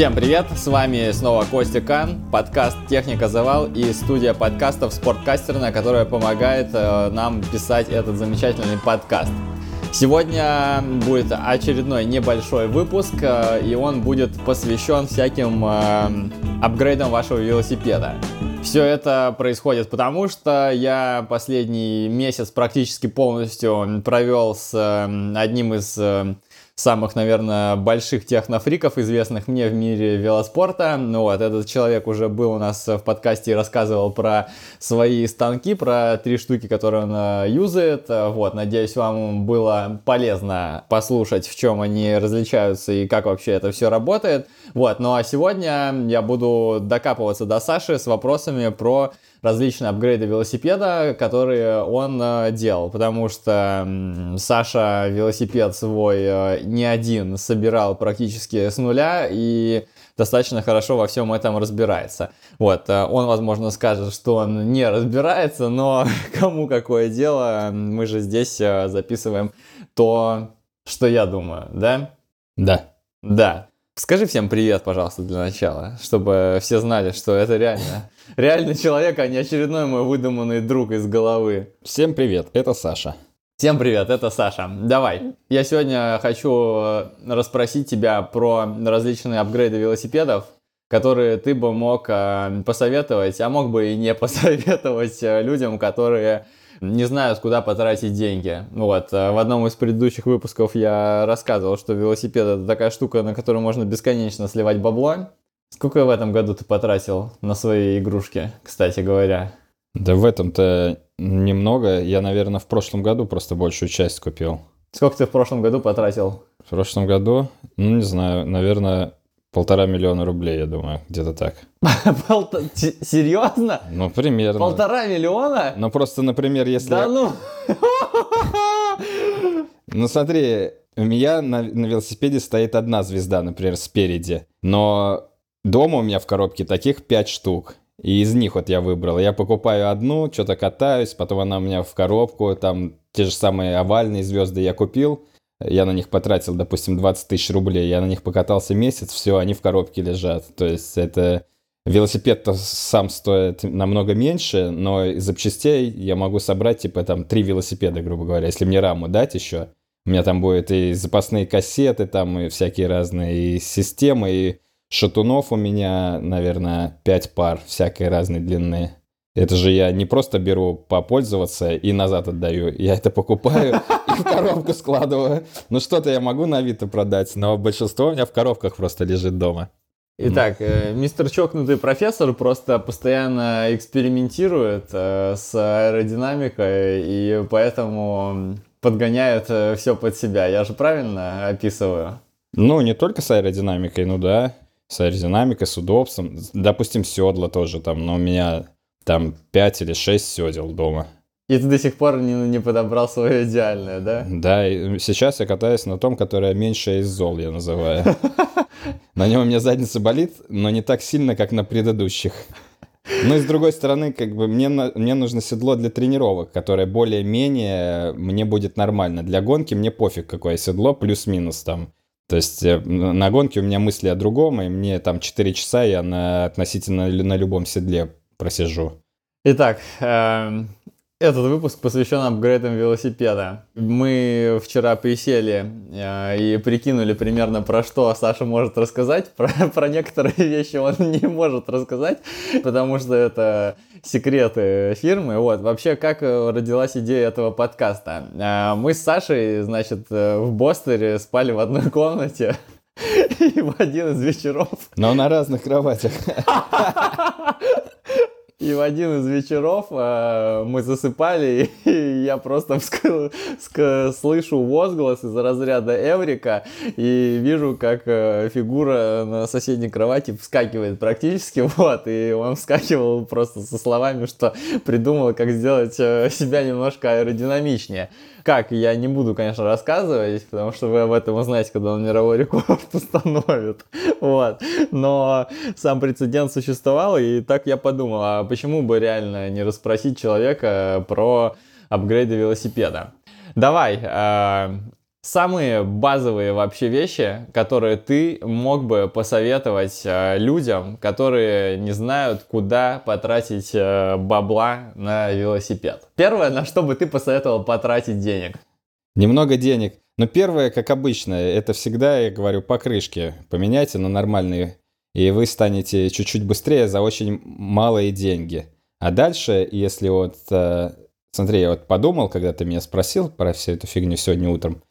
Всем привет, с вами снова Костя Кан, подкаст «Техника Завал» и студия подкастов «Спорткастерная», которая помогает э, нам писать этот замечательный подкаст. Сегодня будет очередной небольшой выпуск, э, и он будет посвящен всяким э, апгрейдам вашего велосипеда. Все это происходит потому, что я последний месяц практически полностью провел с одним из самых, наверное, больших технофриков, известных мне в мире велоспорта. Ну вот, этот человек уже был у нас в подкасте и рассказывал про свои станки, про три штуки, которые он э, юзает. Вот, надеюсь, вам было полезно послушать, в чем они различаются и как вообще это все работает. Вот, ну а сегодня я буду докапываться до Саши с вопросами про различные апгрейды велосипеда, которые он э, делал, потому что Саша велосипед свой э, не один собирал практически с нуля и достаточно хорошо во всем этом разбирается. Вот, э, он, возможно, скажет, что он не разбирается, но кому какое дело, мы же здесь записываем то, что я думаю, да? Да. Да. Скажи всем привет, пожалуйста, для начала, чтобы все знали, что это реально, реальный человек, а не очередной мой выдуманный друг из головы. Всем привет, это Саша. Всем привет, это Саша. Давай, я сегодня хочу э, расспросить тебя про различные апгрейды велосипедов, которые ты бы мог э, посоветовать, а мог бы и не посоветовать э, людям, которые не знают, куда потратить деньги. Вот, в одном из предыдущих выпусков я рассказывал, что велосипед это такая штука, на которую можно бесконечно сливать бабло. Сколько в этом году ты потратил на свои игрушки, кстати говоря? Да в этом-то немного. Я, наверное, в прошлом году просто большую часть купил. Сколько ты в прошлом году потратил? В прошлом году, ну, не знаю, наверное, Полтора миллиона рублей, я думаю, где-то так. Серьезно? Ну, примерно. Полтора миллиона? Ну, просто, например, если... Да ну... Ну, смотри, у меня на, на велосипеде стоит одна звезда, например, спереди. Но дома у меня в коробке таких пять штук. И из них вот я выбрал. Я покупаю одну, что-то катаюсь, потом она у меня в коробку, там те же самые овальные звезды я купил я на них потратил, допустим, 20 тысяч рублей, я на них покатался месяц, все, они в коробке лежат. То есть это велосипед-то сам стоит намного меньше, но из запчастей я могу собрать, типа, там, три велосипеда, грубо говоря, если мне раму дать еще. У меня там будет и запасные кассеты, там, и всякие разные и системы, и шатунов у меня, наверное, пять пар всякой разной длины. Это же я не просто беру попользоваться и назад отдаю. Я это покупаю и в коробку складываю. Ну что-то я могу на Авито продать, но большинство у меня в коробках просто лежит дома. Итак, э, мистер чокнутый профессор просто постоянно экспериментирует э, с аэродинамикой и поэтому подгоняет э, все под себя. Я же правильно описываю? Ну, не только с аэродинамикой, ну да. С аэродинамикой, с удобством. Допустим, седла тоже там, но у меня там 5 или 6 седел дома. И ты до сих пор не, не подобрал свое идеальное, да? Да, и сейчас я катаюсь на том, которое меньше из зол, я называю. На нем у меня задница болит, но не так сильно, как на предыдущих. Ну и с другой стороны, как бы мне, мне нужно седло для тренировок, которое более-менее мне будет нормально. Для гонки мне пофиг, какое седло, плюс-минус там. То есть э, на гонке у меня мысли о другом, и мне там 4 часа я на, относительно на любом седле просижу. Итак, э, этот выпуск посвящен апгрейдам велосипеда. Мы вчера присели э, и прикинули примерно про что Саша может рассказать. Про, про некоторые вещи он не может рассказать, потому что это секреты фирмы. Вот, вообще, как родилась идея этого подкаста? Э, мы с Сашей, значит, э, в Бостере спали в одной комнате. И в один из вечеров... Но на разных кроватях. И в один из вечеров э, мы засыпали, и я просто слышу возглас из разряда Эврика, и вижу, как э, фигура на соседней кровати вскакивает практически, вот, и он вскакивал просто со словами, что придумал, как сделать э, себя немножко аэродинамичнее. Как, я не буду, конечно, рассказывать, потому что вы об этом узнаете, когда он мировой рекорд установит. Вот. Но сам прецедент существовал, и так я подумал, а почему бы реально не расспросить человека про апгрейды велосипеда? Давай, э, самые базовые вообще вещи, которые ты мог бы посоветовать э, людям, которые не знают, куда потратить э, бабла на велосипед? Первое, на что бы ты посоветовал потратить денег? Немного денег. Но первое, как обычно, это всегда, я говорю, покрышки поменяйте на нормальные, и вы станете чуть-чуть быстрее за очень малые деньги. А дальше, если вот... Э, смотри, я вот подумал, когда ты меня спросил про всю эту фигню сегодня утром,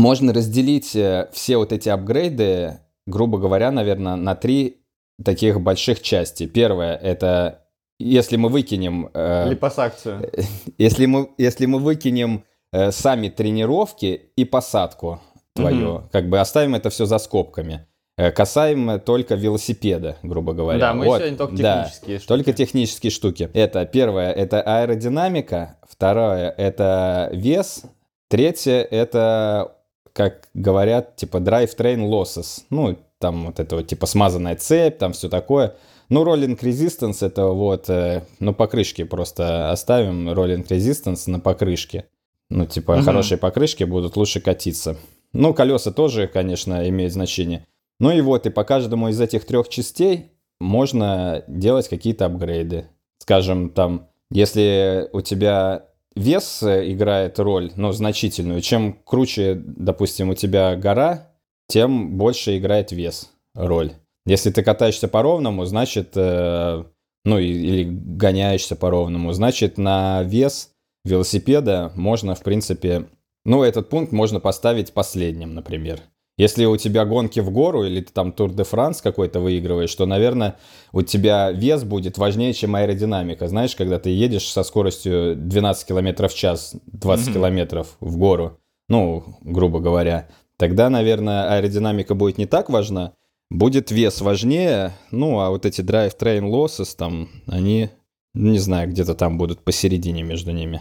можно разделить э, все вот эти апгрейды, грубо говоря, наверное, на три таких больших части. Первое — это если мы выкинем... Э, Липосакцию. Если мы, если мы выкинем э, сами тренировки и посадку твою, угу. как бы оставим это все за скобками. Э, касаемо только велосипеда, грубо говоря. Да, мы вот, сегодня только технические да, штуки. Только технические штуки. Это первое, это аэродинамика. Второе, это вес. Третье, это как говорят, типа drivetrain losses. Ну, там вот это вот типа смазанная цепь, там все такое. Ну, rolling resistance это вот, э, ну, покрышки просто оставим, rolling resistance на покрышке. Ну, типа, угу. хорошие покрышки будут лучше катиться. Ну, колеса тоже, конечно, имеют значение. Ну и вот, и по каждому из этих трех частей можно делать какие-то апгрейды. Скажем, там, если у тебя вес э, играет роль, но значительную. Чем круче, допустим, у тебя гора, тем больше играет вес роль. Если ты катаешься по ровному, значит, э, ну или гоняешься по ровному, значит на вес велосипеда можно, в принципе, ну этот пункт можно поставить последним, например. Если у тебя гонки в гору или ты там Тур де Франс какой-то выигрываешь, то, наверное, у тебя вес будет важнее, чем аэродинамика. Знаешь, когда ты едешь со скоростью 12 км в час, 20 mm-hmm. км в гору, ну, грубо говоря, тогда, наверное, аэродинамика будет не так важна, будет вес важнее, ну, а вот эти drive-train losses там, они, не знаю, где-то там будут посередине между ними.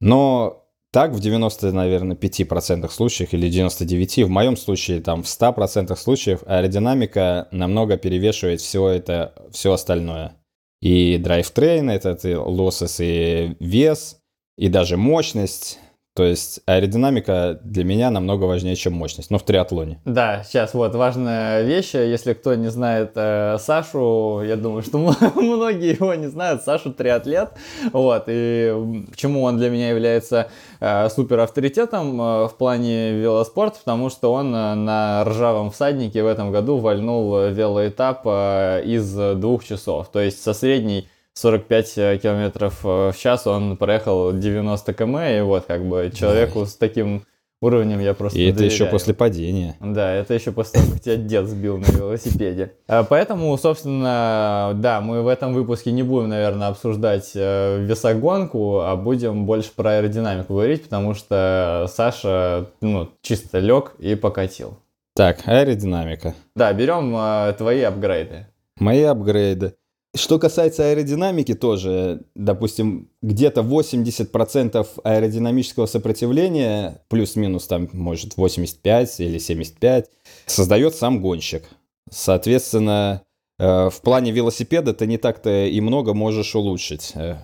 Но так в 90, наверное, 5% случаев или 99%, в моем случае там в 100% случаев аэродинамика намного перевешивает все это, все остальное. И драйвтрейн, этот и лоссес, и вес, и даже мощность, то есть аэродинамика для меня намного важнее, чем мощность, но в триатлоне. Да, сейчас вот важная вещь, если кто не знает э, Сашу, я думаю, что многие его не знают, Сашу триатлет, вот, и почему он для меня является э, супер авторитетом э, в плане велоспорта, потому что он э, на ржавом всаднике в этом году вальнул велоэтап э, из двух часов, то есть со средней 45 э, километров э, в час он проехал 90 км, и вот как бы человеку да. с таким уровнем я просто И это доверяю. еще после падения. Да, это еще после того, как тебя дед сбил на велосипеде. А, поэтому, собственно, да, мы в этом выпуске не будем, наверное, обсуждать э, весогонку, а будем больше про аэродинамику говорить, потому что Саша, ну, чисто лег и покатил. Так, аэродинамика. Да, берем твои апгрейды. Мои апгрейды. Что касается аэродинамики тоже, допустим, где-то 80% аэродинамического сопротивления, плюс-минус там, может, 85 или 75, создает сам гонщик. Соответственно, э, в плане велосипеда ты не так-то и много можешь улучшить э,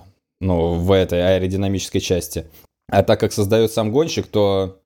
ну, в этой аэродинамической части. А так как создает сам гонщик, то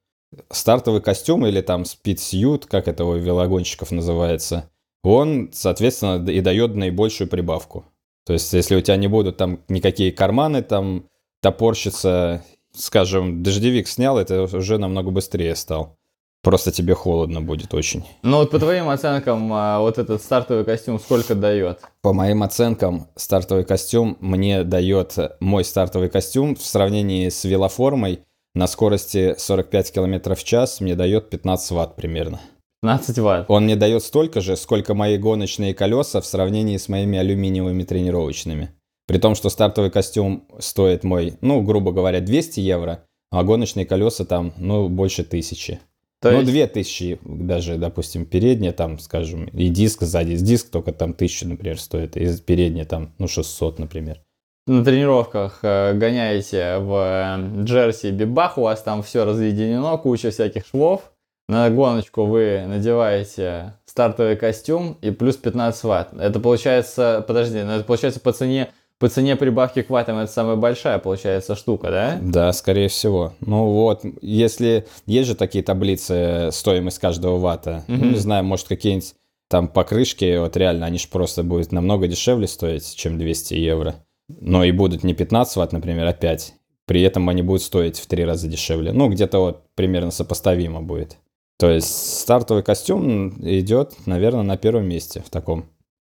стартовый костюм или там спидсьют, как это у велогонщиков называется, он, соответственно, и дает наибольшую прибавку. То есть, если у тебя не будут там никакие карманы там топорщиться, скажем, дождевик снял, это уже намного быстрее стал. Просто тебе холодно будет очень. Ну вот по твоим оценкам, а, вот этот стартовый костюм сколько дает? По моим оценкам, стартовый костюм мне дает мой стартовый костюм в сравнении с велоформой на скорости 45 км в час мне дает 15 ватт примерно. 15 ватт. Он мне дает столько же, сколько мои гоночные колеса в сравнении с моими алюминиевыми тренировочными. При том, что стартовый костюм стоит мой, ну, грубо говоря, 200 евро, а гоночные колеса там, ну, больше тысячи. То ну, есть... 2000 даже, допустим, передняя там, скажем, и диск сзади. Диск только там 1000, например, стоит, и передняя там, ну, 600, например. На тренировках э, гоняете в э, Джерси Бибах, у вас там все разъединено, куча всяких швов, на гоночку вы надеваете стартовый костюм и плюс 15 ватт. Это получается, подожди, ну это получается по цене по цене прибавки к ватам это самая большая, получается, штука, да? Да, скорее всего. Ну вот, если есть же такие таблицы стоимость каждого вата, Мгм. ну, не знаю, может какие-нибудь там покрышки, вот реально, они же просто будут намного дешевле стоить, чем 200 евро. Но и будут не 15 ватт, например, а 5. При этом они будут стоить в три раза дешевле. Ну, где-то вот примерно сопоставимо будет. То есть стартовый костюм идет, наверное, на первом месте в таком.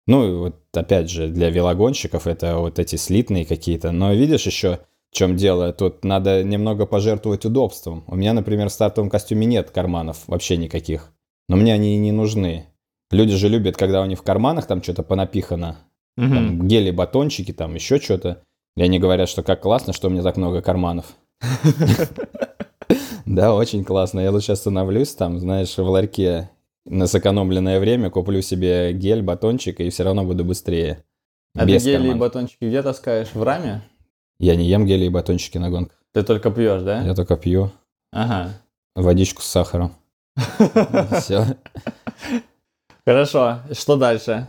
Ну, и вот опять же, для велогонщиков это вот эти слитные какие-то. Но видишь еще, в чем дело? Тут надо немного пожертвовать удобством. У меня, например, в стартовом костюме нет карманов вообще никаких. Но мне они и не нужны. Люди же любят, когда у них в карманах там что-то понапихано. Мгм. Там гели, батончики, там еще что-то. И они говорят, что как классно, что у меня так много карманов. Да, очень классно. Я лучше остановлюсь там, знаешь, в ларьке на сэкономленное время, куплю себе гель, батончик, и все равно буду быстрее. А Без ты гели и батончики где таскаешь? В раме? Я не ем гели и батончики на гонках. Ты только пьешь, да? Я только пью Ага. водичку с сахаром. Все. Хорошо, что дальше?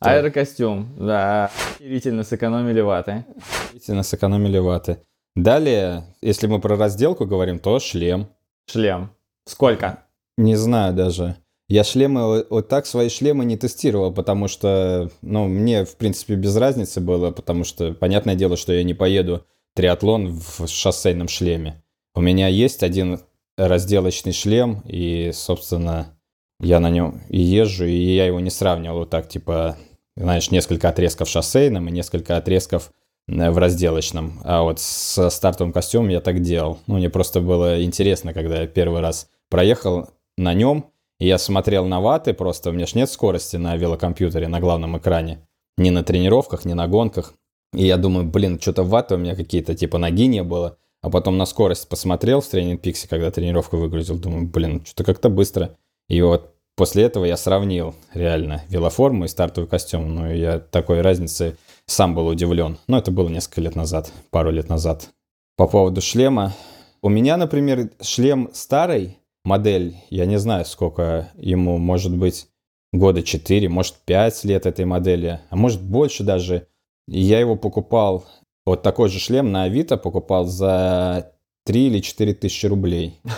Аэрокостюм, да. Охерительно сэкономили ваты. Действительно сэкономили ваты. Далее, если мы про разделку говорим, то шлем. Шлем. Сколько? Не знаю даже. Я шлемы, вот- так свои шлемы не тестировал, потому что, ну, мне, в принципе, без разницы было, потому что, понятное дело, что я не поеду триатлон в шоссейном шлеме. У меня есть один разделочный шлем, и, собственно, я на нем и езжу, и я его не сравнивал вот так, типа, знаешь, несколько отрезков в шоссейном и несколько отрезков в разделочном. А вот со стартовым костюмом я так делал. Ну, мне просто было интересно, когда я первый раз проехал на нем, и я смотрел на ваты, просто у меня ж нет скорости на велокомпьютере, на главном экране. Ни на тренировках, ни на гонках. И я думаю, блин, что-то ваты у меня какие-то, типа ноги не было. А потом на скорость посмотрел в тренинг Пикси, когда тренировку выгрузил. Думаю, блин, что-то как-то быстро. И вот после этого я сравнил реально велоформу и стартовый костюм. Ну, я такой разницы сам был удивлен. Но это было несколько лет назад, пару лет назад. По поводу шлема. У меня, например, шлем старый, модель, я не знаю, сколько ему, может быть, года 4, может, 5 лет этой модели, а может, больше даже. Я его покупал, вот такой же шлем на Авито покупал за 3 или 4 тысячи рублей.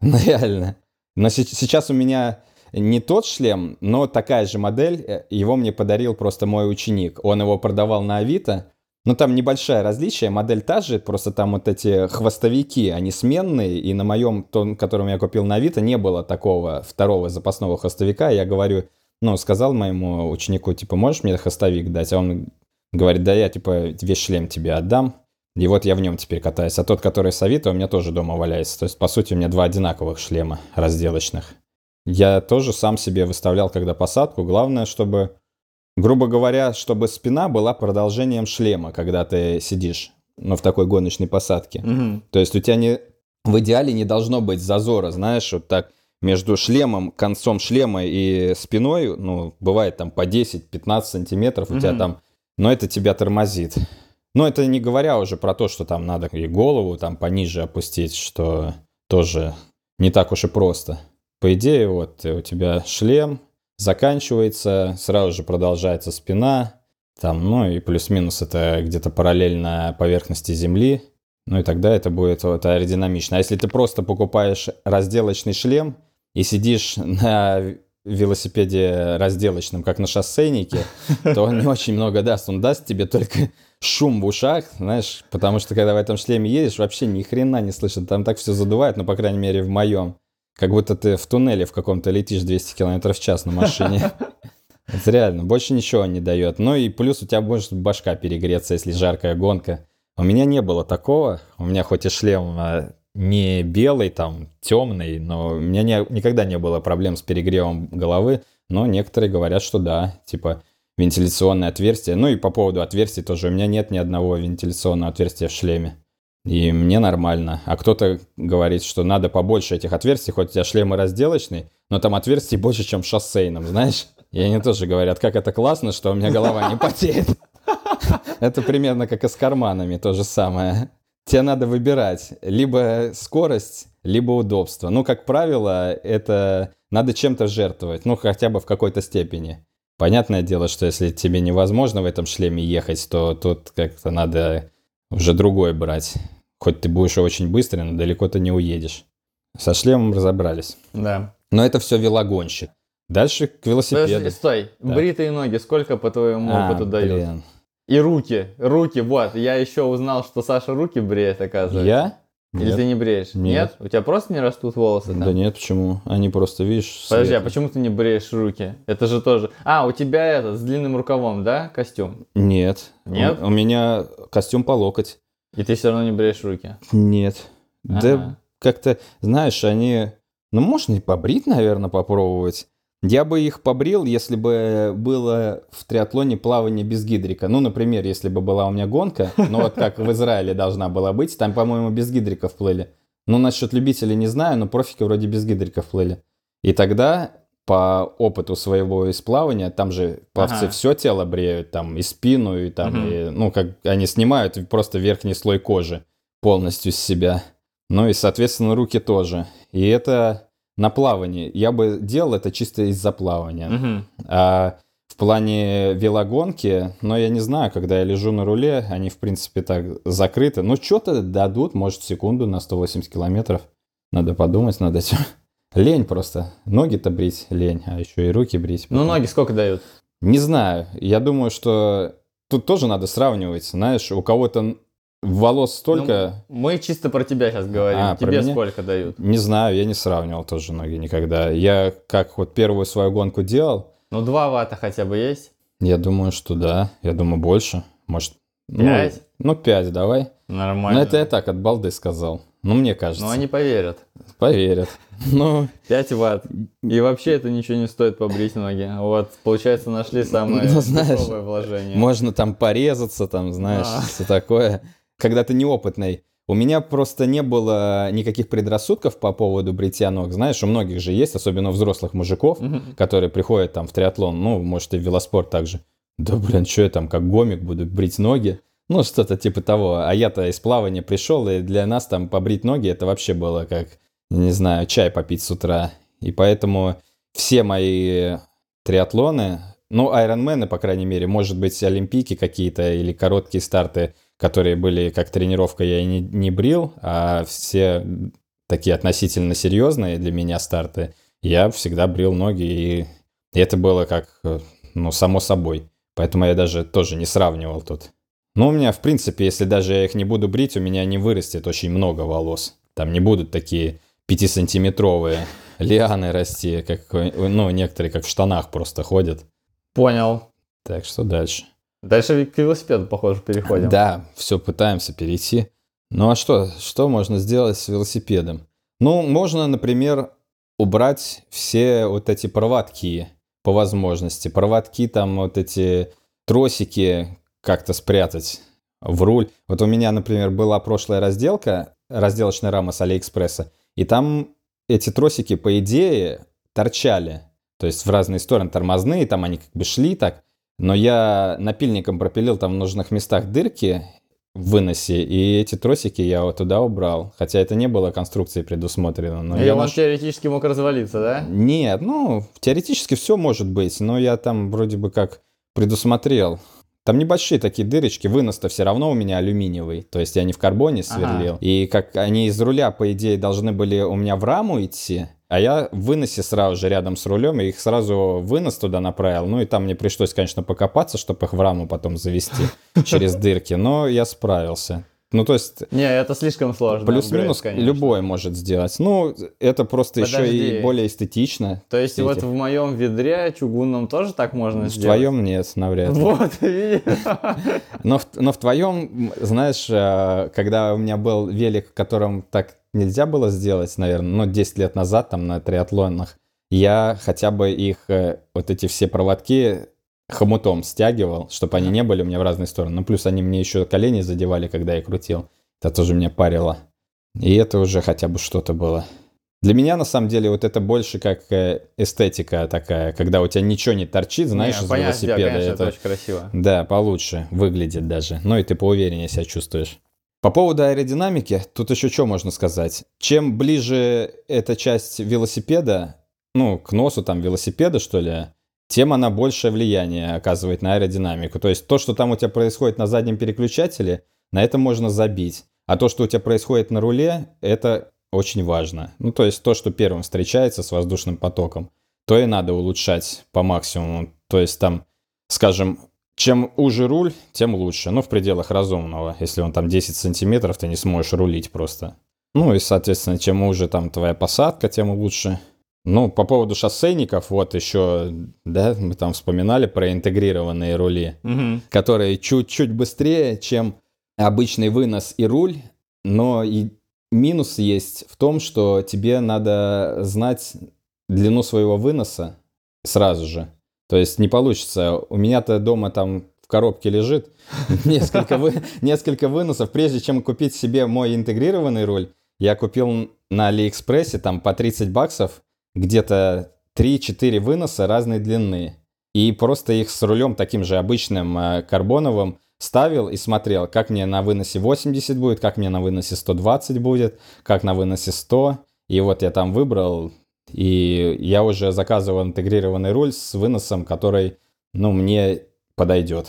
Ну, реально. Но се- сейчас у меня не тот шлем, но такая же модель. э, Его мне подарил просто мой ученик. Он его продавал на Авито. Ну, там небольшое различие. Модель та же, просто там вот эти хвостовики, они сменные. И на моем, том, котором я купил на Авито, не было такого второго запасного хвостовика. Я говорю, ну, сказал моему ученику, типа, можешь мне хвостовик дать? А он говорит, да я, типа, весь шлем тебе отдам. И вот я в нем теперь катаюсь. А тот, который с Авито, у меня тоже дома валяется. То есть, по сути, у меня два одинаковых шлема разделочных. Я тоже сам себе выставлял, когда посадку. Главное, чтобы, грубо говоря, чтобы спина была продолжением шлема, когда ты сидишь, ну, в такой гоночной посадке. Мгм. То есть у тебя не, в идеале не должно быть зазора, знаешь, вот так между шлемом, концом шлема и спиной, ну, бывает там по 10-15 сантиметров у тебя Мгм. там, но это тебя тормозит. Но это не говоря уже про то, что там надо и голову там пониже опустить, что тоже не так уж и просто. По идее, вот у тебя шлем заканчивается, сразу же продолжается спина, там, ну и плюс-минус это где-то параллельно поверхности земли, ну и тогда это будет вот аэродинамично. А если ты просто покупаешь разделочный шлем и сидишь на велосипеде разделочном, как на шоссейнике, то он не очень много даст. Он даст тебе только шум в ушах, знаешь, потому что когда в этом шлеме едешь, вообще ни хрена не слышно. Там так все задувает, ну, по крайней мере, в моем. Как будто ты в туннеле в каком-то летишь 200 км в час на машине. Это реально, больше ничего не дает. Ну и плюс у тебя может башка перегреться, если жаркая гонка. У меня не было такого. У меня хоть и шлем а, не белый, там, темный, но у меня не- никогда не было проблем с перегревом головы. Но некоторые говорят, что да, типа вентиляционное отверстие. Ну и по поводу отверстий тоже. У меня нет ни одного вентиляционного отверстия в шлеме. И мне нормально. А кто-то говорит, что надо побольше этих отверстий, хоть у тебя шлем и разделочный, но там отверстий больше, чем шоссейном, знаешь? И они тоже говорят, как это классно, что у меня голова не потеет. Это примерно как и с карманами, то же самое. Тебе надо выбирать либо скорость, либо удобство. Ну, как правило, это надо чем-то жертвовать, ну, хотя бы в какой-то степени. Понятное дело, что если тебе невозможно в этом шлеме ехать, то тут как-то надо уже другой брать. Хоть ты будешь очень быстрый, но далеко ты не уедешь. Со шлемом разобрались. Да. Но это все велогонщик. Дальше к велосипеду. Подожди, стой. Так. Бритые ноги сколько по твоему А, опыту дают? блин. И руки. Руки, вот. Я еще узнал, что Саша руки бреет, оказывается. Я? Или Нет. ты не бреешь? Нет. У тебя просто не растут волосы там? Да нет, почему? Они просто, видишь... Подожди, а светлые. почему ты не бреешь руки? Это же тоже... А, у тебя это, с длинным рукавом, да, костюм? Нет. Нет? У, у меня костюм по локоть. И ты все равно не бреешь руки? Нет. Ага. Да как-то, знаешь, они... Ну, можно и побрить, наверное, попробовать. Я бы их побрил, если бы было в триатлоне плавание без гидрика. Ну, например, если бы была у меня гонка, ну вот как в Израиле должна была быть, там, по-моему, без гидриков плыли. Ну, насчет любителей не знаю, но профики вроде без гидриков плыли. И тогда по опыту своего из плавания, там же пловцы Ага. все тело бреют, там и спину, и там, Мгм. и, ну, как они снимают просто верхний слой кожи полностью с себя. Ну и, соответственно, руки тоже. И это на плавании. Я бы делал это чисто из-за плавания. Мгм. А в плане велогонки, но я не знаю, когда я лежу на руле, они, в принципе, так закрыты. Ну, что-то дадут, может, секунду на 180 километров. Надо подумать над этим. Лень просто. Ноги-то брить лень, а еще и руки брить. Ну, потом. ноги сколько дают? Не знаю. Я думаю, что тут тоже надо сравнивать. Знаешь, у кого-то волос столько... Ну, мы чисто про тебя сейчас говорим. А, Тебе сколько дают? Не знаю, я не сравнивал тоже ноги никогда. Я как вот первую свою гонку делал, Ну, 2 ватта хотя бы есть? я думаю, что да. Я думаю, больше. Может, ну, Пять? Ну, пять давай. Нормально. Ну, это я так от балды сказал. Ну, мне кажется. Но они поверят. Поверят. Ну, 5 ватт. И вообще это ничего не стоит побрить ноги. Вот, получается, нашли самое Ну, знаешь, вложение. можно там порезаться, там, знаешь, А. все такое. Когда ты неопытный. У меня просто не было никаких предрассудков по поводу бритья ног. Знаешь, у многих же есть, особенно у взрослых мужиков, Мгм. которые приходят там в триатлон, ну, может, и в велоспорт также. Да, блин, что я там, как гомик, буду брить ноги? Ну, что-то типа того. А я-то из плавания пришел, и для нас там побрить ноги, это вообще было как, не знаю, чай попить с утра. И поэтому все мои триатлоны, ну, айронмены, по крайней мере, может быть, олимпийки какие-то или короткие старты, которые были как тренировка, я и не, не брил, а все такие относительно серьезные для меня старты, я всегда брил ноги, и это было как, ну, само собой. Поэтому я даже тоже не сравнивал тут. Но у меня, в принципе, если даже я их не буду брить, у меня не вырастет очень много волос. Там не будут такие 5-сантиметровые лианы расти, как, ну, некоторые как в штанах просто ходят. Понял. Так что дальше. Дальше к велосипеду, похоже, переходим. Да, все пытаемся перейти. Ну а что, что можно сделать с велосипедом? Ну, можно, например, убрать все вот эти проводки по возможности. Проводки там, вот эти тросики как-то спрятать в руль. Вот у меня, например, была прошлая разделка, разделочная рама с Алиэкспресса, и там эти тросики, по идее, торчали. То есть в разные стороны тормозные, там они как бы шли так. Но я напильником пропилил там в нужных местах дырки в выносе, и эти тросики я вот туда убрал. Хотя это не было конструкцией предусмотрено. Но И я он наш- теоретически мог развалиться, да? Нет, ну, теоретически все может быть, но я там вроде бы как предусмотрел. Там небольшие такие дырочки, вынос-то все равно у меня алюминиевый, то есть я не в карбоне сверлил. И как они из руля, по идее, должны были у меня в раму идти, а я в выносе сразу же рядом с рулем, и их сразу вынос туда направил. Ну и там мне пришлось, конечно, покопаться, чтобы их в раму потом завести через дырки, но я справился. Ну, то есть Не, это слишком сложно. плюс-минус любой может сделать. Ну, это просто еще Подожди. и более эстетично. То есть вот в моем ведре чугунном тоже так можно В сделать? твоем нет, навряд ли. Вот? Но в, но в твоем, знаешь, э, когда у меня был велик, в котором так нельзя было сделать, наверное, ну, 10 лет назад, там, на триатлонах, я хотя бы их, э, вот эти все проводки хомутом стягивал, чтобы они не были у меня в разные стороны. Ну, плюс они мне еще колени задевали, когда я крутил. Это тоже меня парило. И это уже хотя бы что-то было. Для меня, на самом деле, вот это больше как э, эстетика такая, когда у тебя ничего не торчит, знаешь, Не, из велосипеда. конечно, это это очень красиво. да, получше выглядит даже. Ну и ты поувереннее себя чувствуешь. По поводу аэродинамики, тут еще что можно сказать? Чем ближе эта часть велосипеда, ну, к носу там велосипеда, что ли, тем она большее влияние оказывает на аэродинамику. То есть то, что там у тебя происходит на заднем переключателе, на это можно забить. А то, что у тебя происходит на руле, это очень важно. Ну, то есть то, что первым встречается с воздушным потоком, то и надо улучшать по максимуму. То есть там, скажем, чем уже руль, тем лучше. Ну, в пределах разумного. Если он там 10 сантиметров, ты не сможешь рулить просто. Ну и, соответственно, чем уже там твоя посадка, тем лучше. Ну, по поводу шоссейников, вот еще, да, мы там вспоминали про интегрированные рули, Мгм. которые чуть-чуть быстрее, чем обычный вынос и руль, но и минус есть в том, что тебе надо знать длину своего выноса сразу же. То есть не получится. У меня-то дома там в коробке лежит несколько, вы- несколько выносов. Прежде чем купить себе мой интегрированный руль, я купил на Алиэкспрессе там по 30 баксов где-то 3-4 выноса разной длины. И просто их с рулем таким же обычным э, карбоновым ставил и смотрел, как мне на выносе 80 будет, как мне на выносе 120 будет, как на выносе 100. И вот я там выбрал, и я уже заказывал интегрированный руль с выносом, который, ну, мне подойдет.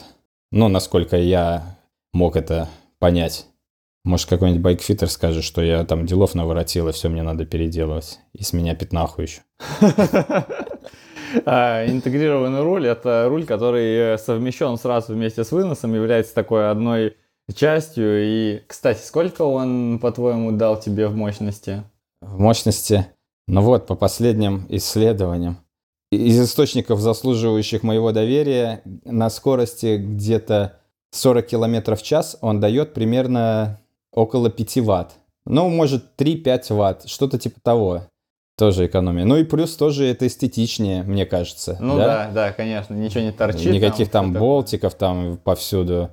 Ну, насколько я мог это понять. Может, какой-нибудь байкфитер скажет, что я там делов наворотил, и все мне надо переделывать. И с меня пятнаху еще. А, Интегрированный руль – это руль, который э, совмещен сразу вместе с выносом, является такой одной частью. И, кстати, сколько он, по-твоему, дал тебе в мощности? В мощности, ну вот, по последним исследованиям, из источников, заслуживающих моего доверия, на скорости где-то 40 км в час он дает примерно около 5 ватт. Ну, может, 3-5 ватт, что-то типа того. Тоже экономия. Ну и плюс тоже это эстетичнее, мне кажется. Ну да, да, конечно, ничего не торчит. Никаких там такое. болтиков там повсюду.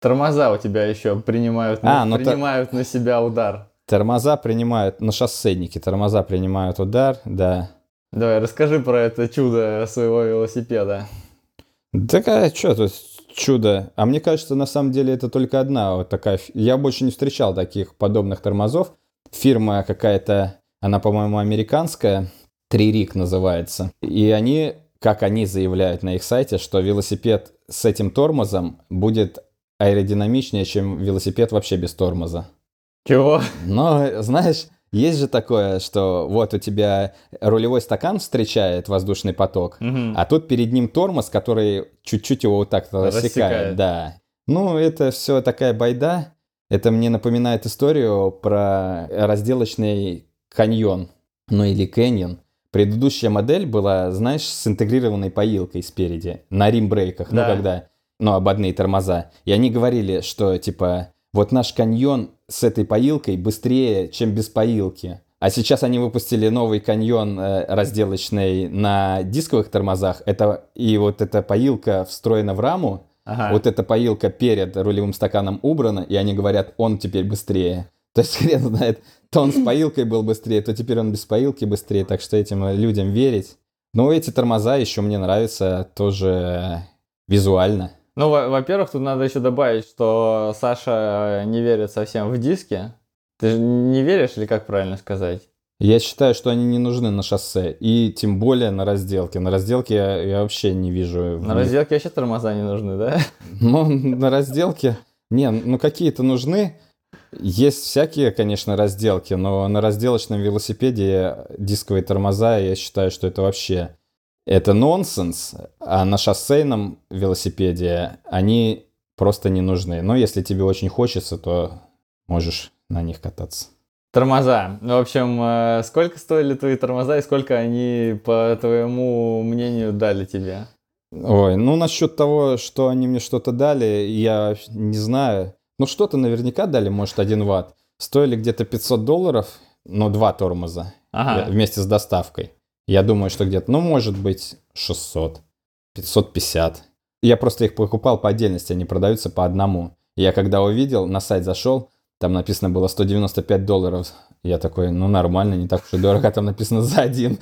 Тормоза у тебя еще принимают, А, ну принимают на себя удар. Тормоза принимают, на шоссейнике тормоза принимают удар, да. Давай, расскажи про это чудо своего велосипеда. Такая, что тут чудо? А мне кажется, на самом деле это только одна вот такая. Я больше не встречал таких подобных тормозов. Фирма какая-то, она, по-моему, американская, Тририк называется. И они, как они заявляют на их сайте, что велосипед с этим тормозом будет аэродинамичнее, чем велосипед вообще без тормоза. Чего? Но, знаешь, есть же такое, что вот у тебя рулевой стакан встречает воздушный поток, Мгм. а тут перед ним тормоз, который чуть-чуть его вот так рассекает. Рассекает. Да. Ну, это все такая байда. Это мне напоминает историю про разделочный каньон, ну или каньон. Предыдущая модель была, знаешь, с интегрированной поилкой спереди, на римбрейках, Да. ну когда, ну, ободные тормоза. И они говорили, что, типа, вот наш каньон с этой поилкой быстрее, чем без поилки. А сейчас они выпустили новый каньон э, разделочный на дисковых тормозах. Это, и вот эта поилка встроена в раму. Ага. Вот эта поилка перед рулевым стаканом убрана, и они говорят, он теперь быстрее. То есть хрен знает, то он с поилкой был быстрее, то теперь он без поилки быстрее. Так что этим э, людям верить. Но эти тормоза еще мне нравятся тоже визуально. Ну, во- во-первых, тут надо еще добавить, что Саша не верит совсем в диски. Ты же не веришь или как правильно сказать? Я считаю, что они не нужны на шоссе, и тем более на разделке. На разделке я, я вообще не вижу... На них- разделке вообще тормоза не нужны, да? Ну, на разделке... Не, ну какие-то нужны. Есть всякие, конечно, разделки, но на разделочном велосипеде дисковые тормоза, я считаю, что это вообще... Это нонсенс, а на шоссейном велосипеде они просто не нужны. Но если тебе очень хочется, то можешь на них кататься. Тормоза. В общем, э, сколько стоили твои тормоза и сколько они, по твоему мнению, дали тебе? Ой, ну насчет того, что они мне что-то дали, я не знаю. Ну что-то наверняка дали, может, 1 ватт. Стоили где-то 500 долларов, но два тормоза Ага. вместе с доставкой. Я думаю, что где-то, ну, может быть, 600, 550. Я просто их покупал по отдельности, они продаются по одному. Я когда увидел, на сайт зашел, там написано было 195 долларов. Я такой, ну, нормально, не так уж и дорого, а там написано за один.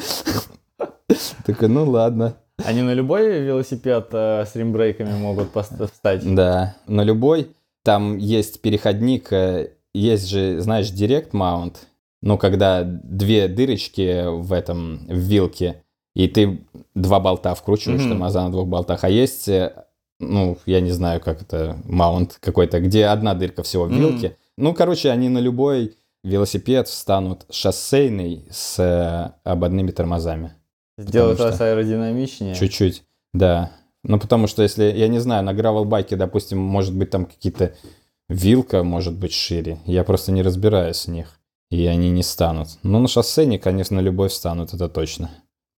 Такой, ну, ладно. Они на любой велосипед э, с римбрейками могут встать? Да, на любой. Там есть переходник, э, есть же, знаешь, Direct Mount. Ну, когда две дырочки в этом, в вилке, и ты два болта вкручиваешь, Мгм. тормоза на двух болтах. А есть, э, ну, я не знаю, как это, маунт какой-то, где одна дырка всего в вилке. Ну, короче, они на любой велосипед станут шоссейный с э, ободными тормозами. Сделать Потому вас что- аэродинамичнее. Чуть-чуть, да. Ну, потому что если, я не знаю, на гравел-байке, допустим, может быть там какие-то вилка может быть шире. Я просто не разбираюсь в них. И они не станут. Но на шоссейне, конечно, на любой встанут, это точно.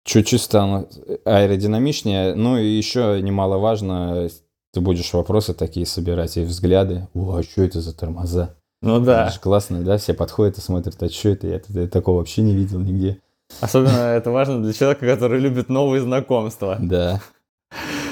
Чуть-чуть станут аэродинамичнее. Ну и еще немаловажно, ты будешь вопросы такие собирать и взгляды. О, а что это за тормоза? Ну Это да. же классно, да? Все подходят и смотрят, а что это? Я, я такого вообще не видел нигде. Особенно это важно для человека, который любит новые знакомства. Да.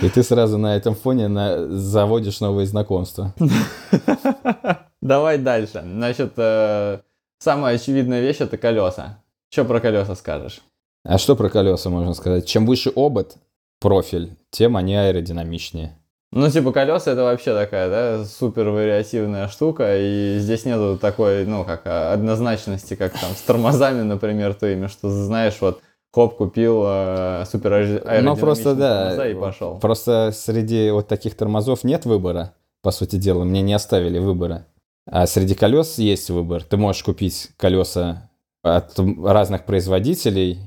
И ты сразу на этом фоне на... заводишь новые знакомства. Давай дальше. Значит, э, самая очевидная вещь это колеса. Что про колеса скажешь? А что про колеса можно сказать? Чем выше обод, профиль, тем они аэродинамичнее. Ну, типа, колеса это вообще такая, да, супер вариативная штука, и здесь нету такой, ну, как а, однозначности, как там с тормозами, например, твоими, что знаешь, вот, хоп, купил э, супер аэродинамичные Ну, просто да. и пошел. Просто среди вот таких тормозов нет выбора, по сути дела. Мне не оставили выбора. А среди колес есть выбор. Ты можешь купить колеса от разных производителей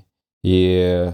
и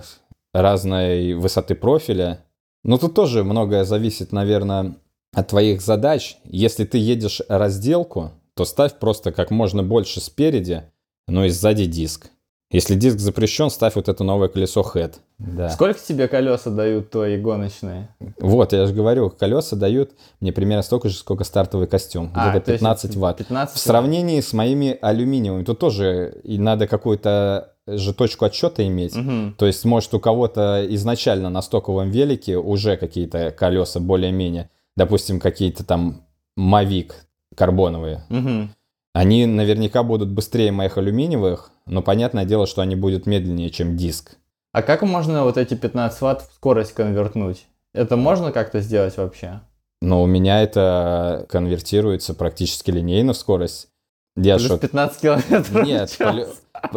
разной высоты профиля. Но тут тоже многое зависит, наверное, от твоих задач. Если ты едешь разделку, то ставь просто как можно больше спереди, но и сзади диск. Если диск запрещен, ставь вот это новое колесо head. Да. Сколько тебе колеса дают твои гоночные? Вот, я же говорю, колеса дают мне примерно столько же, сколько стартовый костюм. А, Где-то то есть 15 ватт. 15 В сравнении с моими алюминиевыми, тут тоже и надо какую-то же точку отсчета иметь. Мгм. То есть, может, у кого-то изначально на стоковом велике уже какие-то колеса более-менее, допустим, какие-то там Mavic карбоновые. Мгм. Они наверняка будут быстрее моих алюминиевых, но понятное дело, что они будут медленнее, чем диск. А как можно вот эти 15 ватт в скорость конвертнуть? Это можно как-то сделать вообще? Но у меня это конвертируется практически линейно в скорость. Я Плюс что, 15 километров в Нет, час. полю-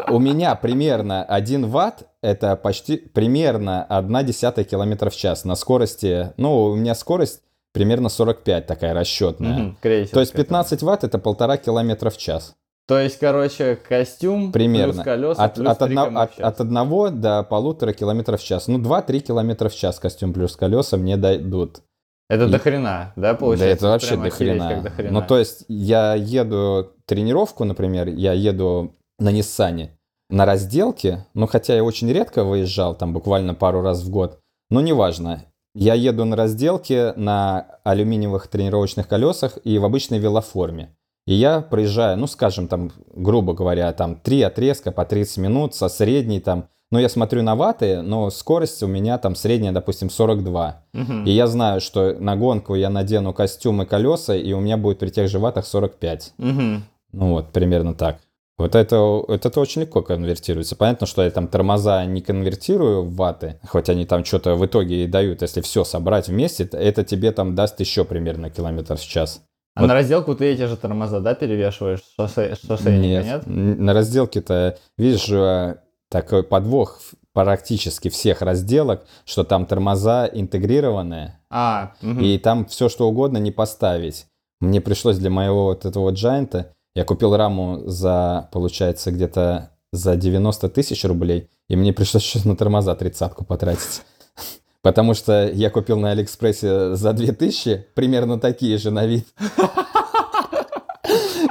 у меня примерно 1 ватт это почти примерно 1 десятая километра в час на скорости. Ну, у меня скорость примерно 45 такая расчетная. Мгм, крейсерская. То есть 15 ватт это полтора километра в час. То есть, короче, костюм Примерно. плюс колеса От, плюс от, 3 одно- от, от одного до полутора километров в час. Ну, 2-3 километра в час костюм плюс колеса мне дойдут. Это И- до хрена, да, Да получается? это вообще до хрена. до хрена. Ну, то есть я еду тренировку, например, я еду на Ниссане, на разделке, ну, хотя я очень редко выезжал, там буквально пару раз в год, но неважно. Я еду на разделке на алюминиевых тренировочных колесах и в обычной велоформе. И я проезжаю, ну, скажем, там, грубо говоря, там, три отрезка по 30 минут со средней там, ну, я смотрю на ваты, но скорость у меня там средняя, допустим, 42. Мгм. И я знаю, что на гонку я надену костюм и колеса, и у меня будет при тех же ватах 45. Мгм. Ну вот, примерно так. Вот это, вот это очень легко конвертируется. Понятно, что я там тормоза не конвертирую в ваты, хоть они там что-то в итоге и дают, если все собрать вместе, то это тебе там даст еще примерно километр в час. А на разделку ты эти же тормоза, да, перевешиваешь? Шоссе, шоссейника, нет? Н- На разделке-то, видишь, э, такой подвох практически всех разделок, что там тормоза интегрированные, А, мгм. и там все что угодно не поставить. Мне пришлось для моего вот этого джайнта, я купил раму за, получается, где-то за 90 тысяч рублей, и мне пришлось на тормоза тридцатку потратить. Потому что я купил на Алиэкспрессе за 2000, примерно такие же на вид.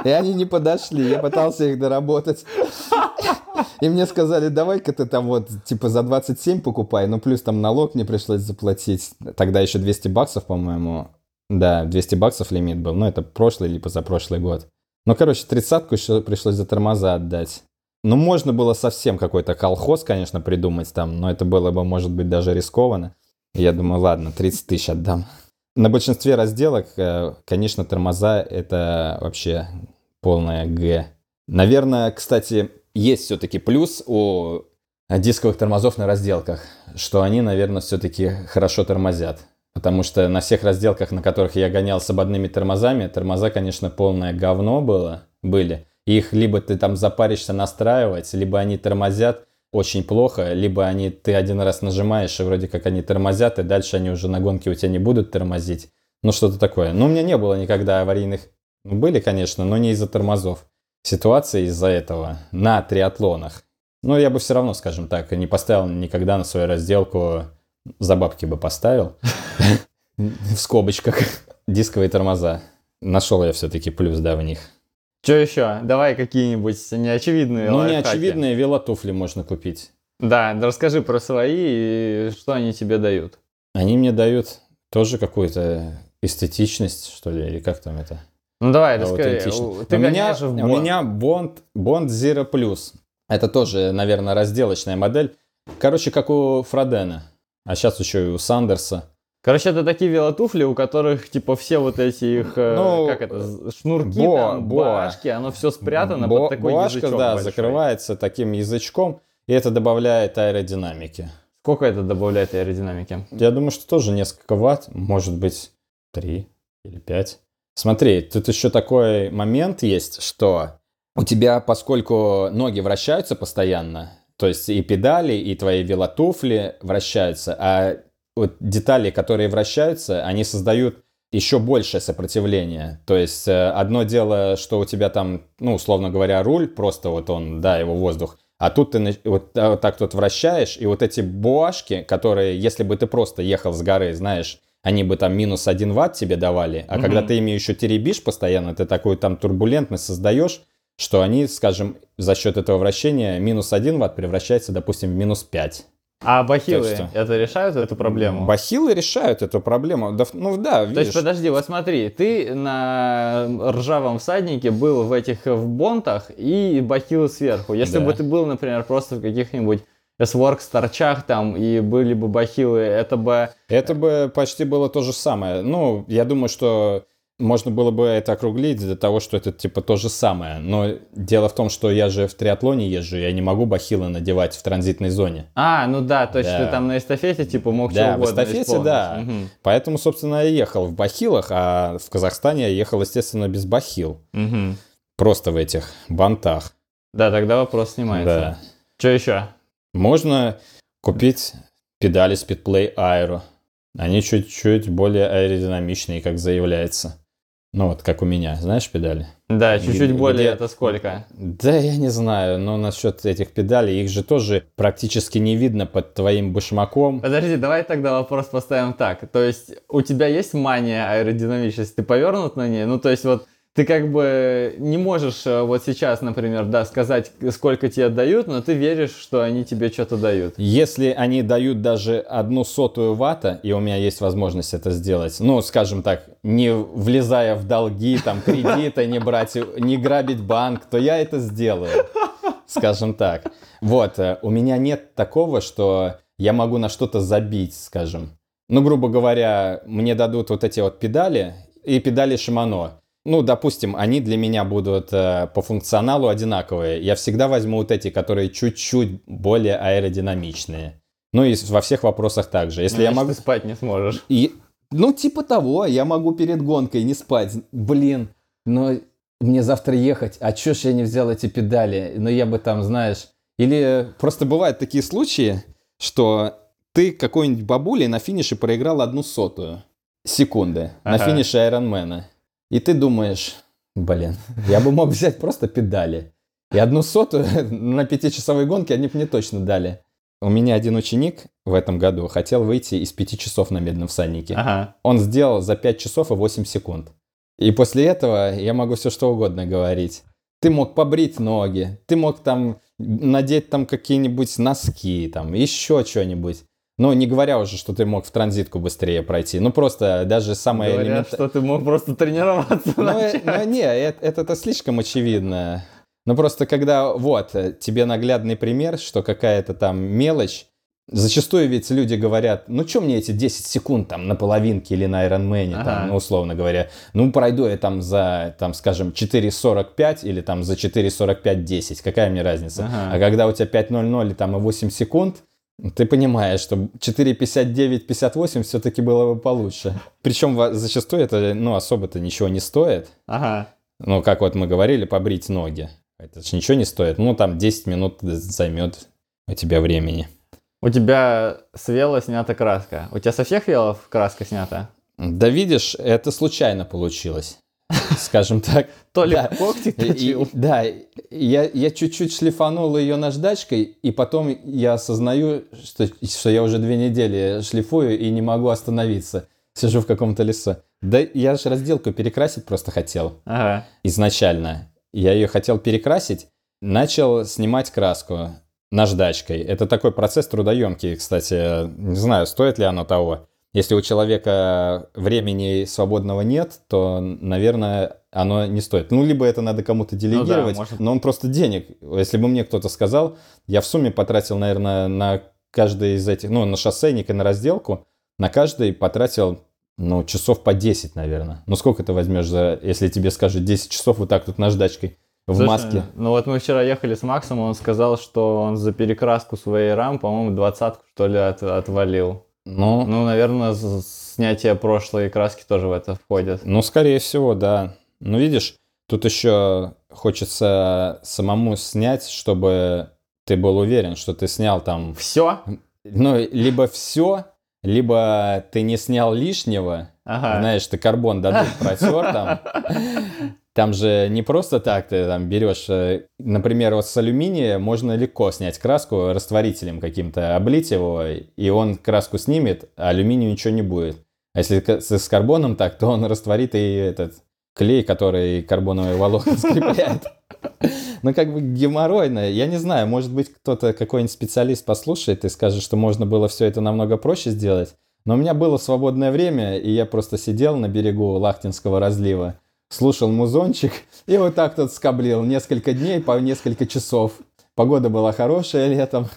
И они не подошли, я пытался их доработать. И мне сказали, давай-ка ты там вот, типа, за 27 покупай, ну, плюс там налог мне пришлось заплатить. Тогда еще 200 баксов, по-моему. Да, 200 баксов лимит был, ну, это прошлый или позапрошлый год. Ну, короче, тридцатку еще пришлось за тормоза отдать. Ну, можно было совсем какой-то колхоз, конечно, придумать там, но это было бы, может быть, даже рискованно. Я думаю, ладно, 30 тысяч отдам. На большинстве разделок, э, конечно, тормоза — это вообще полная Г. Наверное, кстати, есть все-таки плюс у дисковых тормозов на разделках, что они, наверное, все-таки хорошо тормозят. Потому что на всех разделках, на которых я гонял с ободными тормозами, тормоза, конечно, полное говно было, были. Их либо ты там запаришься настраивать, либо они тормозят очень плохо, либо они, ты один раз нажимаешь, и вроде как они тормозят, и дальше они уже на гонке у тебя не будут тормозить. Ну, что-то такое. Но у меня не было никогда аварийных... Ну, были, конечно, но не из-за тормозов. Ситуации из-за этого на триатлонах. Но я бы все равно, скажем так, не поставил никогда на свою разделку, за бабки бы поставил, в скобочках, дисковые тормоза. Нашел я все-таки плюс, да, в них. Что еще? Давай какие-нибудь неочевидные Ну, лайфхаки. неочевидные велотуфли можно купить. Да, расскажи про свои и что они тебе дают. Они мне дают тоже какую-то эстетичность, что ли, или как там это? Ну давай, Да, расскажи. У- Ты у меня, гоняешь в у Бон. меня Bond, Bond Zero Plus. Это тоже, наверное, разделочная модель. Короче, как у Фродена. А сейчас еще и у Сандерса. Короче, это такие велотуфли, у которых типа все вот эти их, э, Ну, как это, шнурки, бо- там, бо. башки, оно все спрятано Бо- под такой Буашка, язычок да, большой. закрывается таким язычком, и это добавляет аэродинамики. Сколько это добавляет аэродинамики? Я думаю, что тоже несколько ватт, может быть, 3 или 5. Смотри, тут еще такой момент есть, что у тебя, поскольку ноги вращаются постоянно, то есть и педали, и твои велотуфли вращаются, а вот детали, которые вращаются, они создают еще большее сопротивление. То есть э, одно дело, что у тебя там, ну, условно говоря, руль, просто вот он, да, его воздух, а тут ты на- вот, та- вот так тут вращаешь, и вот эти буашки, которые, если бы ты просто ехал с горы, знаешь, они бы там минус один ватт тебе давали, а Мгм. когда ты ими еще теребишь постоянно, ты такую там турбулентность создаешь, что они, скажем, за счет этого вращения минус один ватт превращается, допустим, в минус 5. А бахилы что- это решают эту проблему? Бахилы решают эту проблему. Да, ну да, То есть, видишь. подожди, вот смотри, ты на ржавом всаднике был в этих в бонтах и бахилы сверху. Если Да. бы ты был, например, просто в каких-нибудь S-Works торчах там и были бы бахилы, это бы... Это бы почти было то же самое. Ну, я думаю, что можно было бы это округлить для того, что это типа то же самое. Но дело в том, что я же в триатлоне езжу, я не могу бахилы надевать в транзитной зоне. А, ну да, то есть Да. ты там на эстафете типа мог Да, в угодно эстафете, исполнить. да. Мгм. Поэтому, собственно, я ехал в бахилах, а в Казахстане я ехал, естественно, без бахил. Мгм. Просто в этих бантах. Да, тогда вопрос снимается. Да. Что еще? Можно купить педали Speedplay Aero. Они чуть-чуть более аэродинамичные, как заявляется. Ну вот, как у меня. Знаешь педали? Да, чуть-чуть более где- это сколько? Да, я не знаю, но насчет этих педалей, их же тоже практически не видно под твоим башмаком. Подожди, давай тогда вопрос поставим так. То есть у тебя есть мания аэродинамичности? Ты повернут на ней? Ну, то есть вот ты как бы не можешь э, вот сейчас, например, да, сказать, сколько тебе дают, но ты веришь, что они тебе что-то дают. Если они дают даже одну сотую ватта, и у меня есть возможность это сделать, ну, скажем так, не влезая в долги, там, кредиты, не брать, не грабить банк, то я это сделаю, скажем так. Вот, э, у меня нет такого, что я могу на что-то забить, скажем. Ну, грубо говоря, мне дадут вот эти вот педали и педали Shimano. Ну, допустим, они для меня будут э, по функционалу одинаковые. Я всегда возьму вот эти, которые чуть-чуть более аэродинамичные. Ну и во всех вопросах также. Если я Значит, могу... ты спать не сможешь. И, ну, типа того, я могу перед гонкой не спать. Блин, но мне завтра ехать, а чё ж я не взял эти педали? Ну, я бы там, знаешь... Или просто бывают такие случаи, что ты какой-нибудь бабулей на финише проиграл одну сотую секунды на Ага. финише Айронмена. И ты думаешь, блин, я бы мог взять просто педали. И одну сотую на пятичасовой гонке они бы мне точно дали. У меня один ученик в этом году хотел выйти из пяти часов на медном всаднике. Ага. Он сделал за 5 часов и 8 секунд. И после этого я могу все что угодно говорить. Ты мог побрить ноги, ты мог там надеть там какие-нибудь носки, там еще что-нибудь. Ну, не говоря уже, что ты мог в транзитку быстрее пройти. Ну, просто даже самое Говорят, элементарное... что ты мог просто тренироваться. Ну, ну, не, это, это-то слишком очевидно. Ну, просто когда, вот, тебе наглядный пример, что какая-то там мелочь, зачастую ведь люди говорят, ну, что мне эти 10 секунд там на половинке или на Ironman, Ага. там, ну, условно говоря, ну, пройду я там за, там, скажем, 4.45 или там за 4.45.10, какая мне разница? Ага. А когда у тебя 5.00 там и 8 секунд, ты понимаешь, что 4.59-58 все-таки было бы получше. Причем зачастую это, ну, особо-то ничего не стоит. Ага. Ну, как вот мы говорили, побрить ноги. Это же ничего не стоит. Ну, там 10 минут займет. у тебя времени. У тебя с вело снята краска. У тебя со всех велов краска снята? Да видишь, это случайно получилось. Скажем так. То ли Да. когти и- точил. да, я, я чуть-чуть шлифанул ее наждачкой, и потом я осознаю, что, что я уже две недели шлифую и не могу остановиться. Сижу в каком-то лесу. Да я же разделку перекрасить просто хотел Ага. изначально. Я ее хотел перекрасить, начал снимать краску наждачкой. Это такой процесс трудоемкий, кстати. Не знаю, стоит ли оно того. Если у человека времени свободного нет, то, наверное, оно не стоит. Ну, либо это надо кому-то делегировать, можно. но он просто денег. Если бы мне кто-то сказал, я в сумме потратил, наверное, на каждый из этих, ну, на шоссейник и на разделку, на каждый потратил, ну, часов по 10, наверное. Ну, сколько ты возьмешь за, если тебе скажут 10 часов вот так тут наждачкой в Слушай, маске? Ну вот мы вчера ехали с Максом, он сказал, что он за перекраску своей рам, по-моему, двадцатку что ли от- отвалил. Ну, Ну, наверное, снятие прошлой краски тоже в это входит. Ну, скорее всего, да. Ну, видишь, тут еще хочется самому снять, чтобы ты был уверен, что ты снял там, Все? ну, либо все, либо ты не снял лишнего, Ага. знаешь, ты карбон дадут протер там. Там же не просто так ты там берешь, э, например, вот с алюминия можно легко снять краску растворителем каким-то, облить его, и он краску снимет, а алюминию ничего не будет. А если с карбоном так, то он растворит и этот клей, который карбоновые волокна скрепляет. Ну, как бы геморройно. Я не знаю, может быть, кто-то, какой-нибудь специалист послушает и скажет, что можно было все это намного проще сделать. Но у меня было свободное время, и я просто сидел на берегу Лахтинского разлива, слушал музончик и вот так тут скоблил несколько дней по несколько часов. Погода была хорошая летом.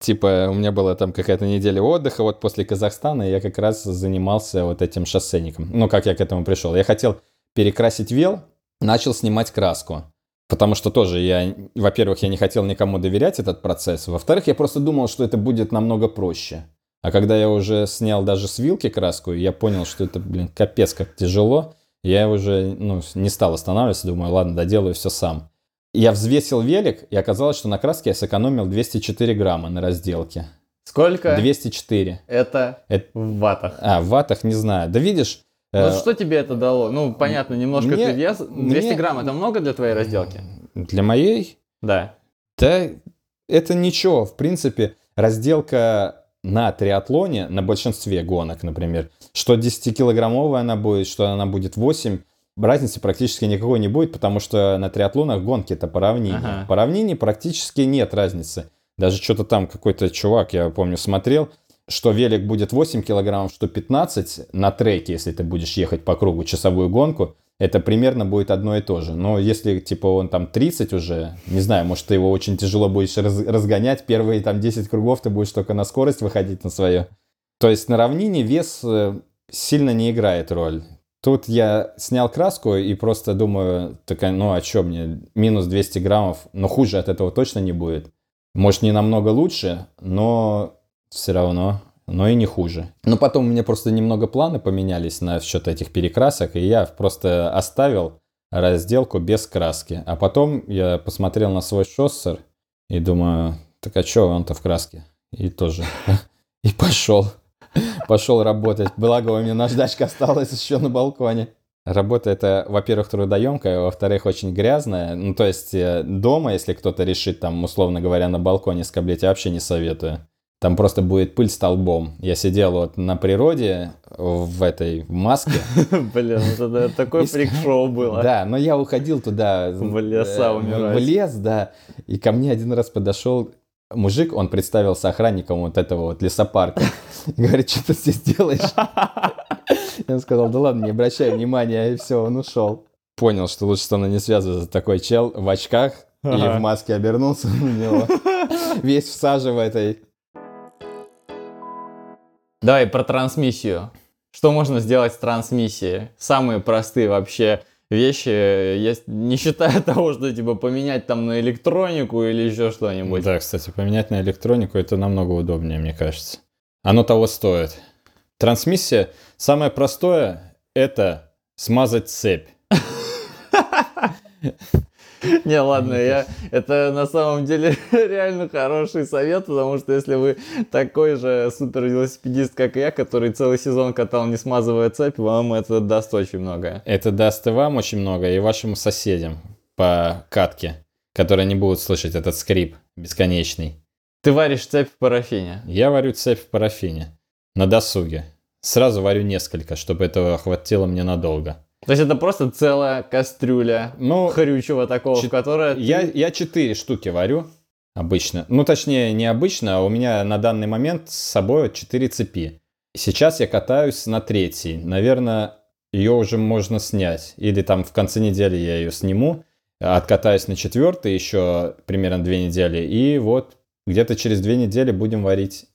Типа, у меня была там какая-то неделя отдыха, вот после Казахстана я как раз занимался вот этим шоссейником. Ну, как я к этому пришел. Я хотел перекрасить вел, начал снимать краску. Потому что тоже я, во-первых, я не хотел никому доверять этот процесс. Во-вторых, я просто думал, что это будет намного проще. А когда я уже снял даже с вилки краску, я понял, что это, блин, капец как тяжело. Я уже ну, не стал останавливаться, думаю, ладно, доделаю все сам. Я взвесил велик, и оказалось, что на краске я сэкономил 204 грамма на разделке. Сколько 204. это Это- в ватах? А, в ватах не знаю. Да видишь... Ну, э, что тебе это дало? Ну, понятно, немножко мне- ты вес. 200 мне- грамм это много для твоей разделки? Для моей Да. Да, это ничего. В принципе, разделка на триатлоне, на большинстве гонок, например, что 10-килограммовая она будет, что она будет 8, разницы практически никакой не будет, потому что на триатлонах гонки это по равнине. Ага. По равнине практически нет разницы. Даже что-то там какой-то чувак, я помню, смотрел, что велик будет 8 килограммов, что 15 на треке, если ты будешь ехать по кругу часовую гонку, это примерно будет одно и то же. Но если, типа, он там 30 уже, не знаю, может, ты его очень тяжело будешь раз- разгонять, первые там 10 кругов ты будешь только на скорость выходить на свое. То есть на равнине вес э, сильно не играет роль. Тут я снял краску и просто думаю, такая, ну а что мне, минус 200 граммов, но хуже от этого точно не будет. Может, не намного лучше, но все равно, но и не хуже. Но потом у меня просто немного планы поменялись на счет этих перекрасок, и я просто оставил разделку без краски. А потом я посмотрел на свой шоссер и думаю, так а что он-то в краске? И тоже. И пошел. Пошел работать. Благо, у меня наждачка осталась еще на балконе. Работа это, во-первых, трудоемкая, во-вторых, очень грязная. Ну, то есть э, дома, если кто-то решит, там, условно говоря, на балконе скоблить, я вообще не советую. Там просто будет пыль столбом. Я сидел вот на природе в этой маске. Блин, это такое Из- фрик-шоу было. Да, но я уходил туда. В леса э, умирать. В лес, да. И ко мне один раз подошел мужик, он представился охранником вот этого вот лесопарка. И Говорит, что ты здесь делаешь? Я сказал, да ладно, не обращай внимания, и все, он ушел. Понял, что лучше со мной не связываться. Такой чел в очках и Ага. в маске обернулся на него. Весь в саже в этой. Давай про трансмиссию. Что можно сделать с трансмиссией? Самые простые вообще вещи, есть, не считая того, что типа поменять там на электронику или еще что-нибудь. Да, кстати, поменять на электронику это намного удобнее, мне кажется. Оно того стоит. Трансмиссия, самое простое, это смазать цепь. Не, ладно, я это на самом деле реально хороший совет, потому что если вы такой же супер велосипедист, как я, который целый сезон катал не смазывая цепь, вам это даст очень много. Это даст и вам очень много, и вашим соседям по катке, которые не будут слышать этот скрип бесконечный. Ты варишь цепь в парафине? Я варю цепь в парафине на досуге. Сразу варю несколько, чтобы этого хватило мне надолго. То есть это просто целая кастрюля ну, хрючего такого, чет... в которой... Я, я четыре штуки варю обычно. Ну, точнее, не обычно, а у меня на данный момент с собой четыре цепи. Сейчас я катаюсь на третьей. Наверное, ее уже можно снять. Или там в конце недели я ее сниму, откатаюсь на четвертой еще примерно две недели. И вот где-то через две недели будем варить.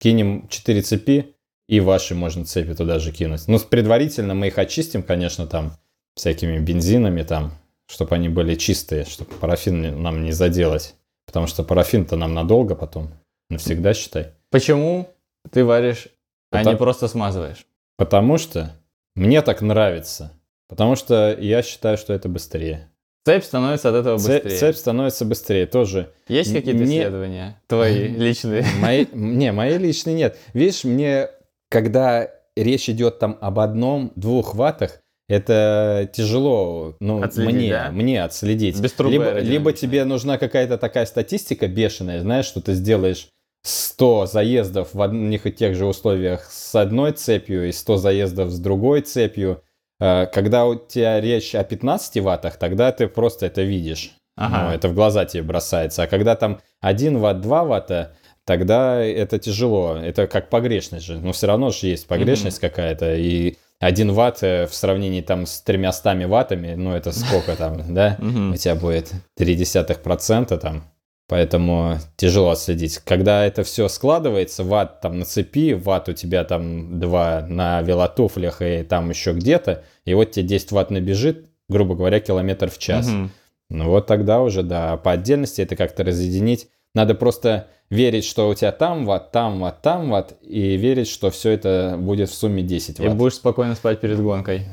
Кинем четыре цепи, и ваши можно цепи туда же кинуть. Ну, предварительно мы их очистим, конечно, там всякими бензинами там, чтобы они были чистые, чтобы парафин нам не заделать. Потому что парафин-то нам надолго потом, навсегда считай. Почему ты варишь, Потому... а не просто смазываешь? Потому что мне так нравится. Потому что я считаю, что это быстрее. Цепь становится от этого быстрее. Цепь, цепь становится быстрее тоже. Есть какие-то не... исследования твои личные? Мои... Не, мои личные нет. Видишь, мне когда речь идет там об одном-двух ваттах, это тяжело, ну, отследить, мне, да? мне отследить. Без трубы либо, либо тебе нужна какая-то такая статистика бешеная, знаешь, что ты сделаешь 100 заездов в одних и тех же условиях с одной цепью и 100 заездов с другой цепью. Э, когда у тебя речь о 15 ваттах, тогда ты просто это видишь. Ага. Ну, это в глаза тебе бросается. А когда там 1 ватт, 2 ватта, тогда это тяжело. Это как погрешность же. Но все равно же есть погрешность mm-hmm. какая-то. И один ватт э, в сравнении там с тремястами ваттами, ну это сколько там, да? У тебя будет 0,3% там. Поэтому тяжело отследить. Когда это все складывается, ватт там на цепи, ватт у тебя там 2 на велотуфлях и там еще где-то, и вот тебе 10 ватт набежит, грубо говоря, километр в час. Угу. Ну вот тогда уже, да, по отдельности это как-то разъединить. Надо просто верить, что у тебя там ватт, там ватт, там ватт, и верить, что все это будет в сумме 10 ватт. И будешь спокойно спать перед гонкой.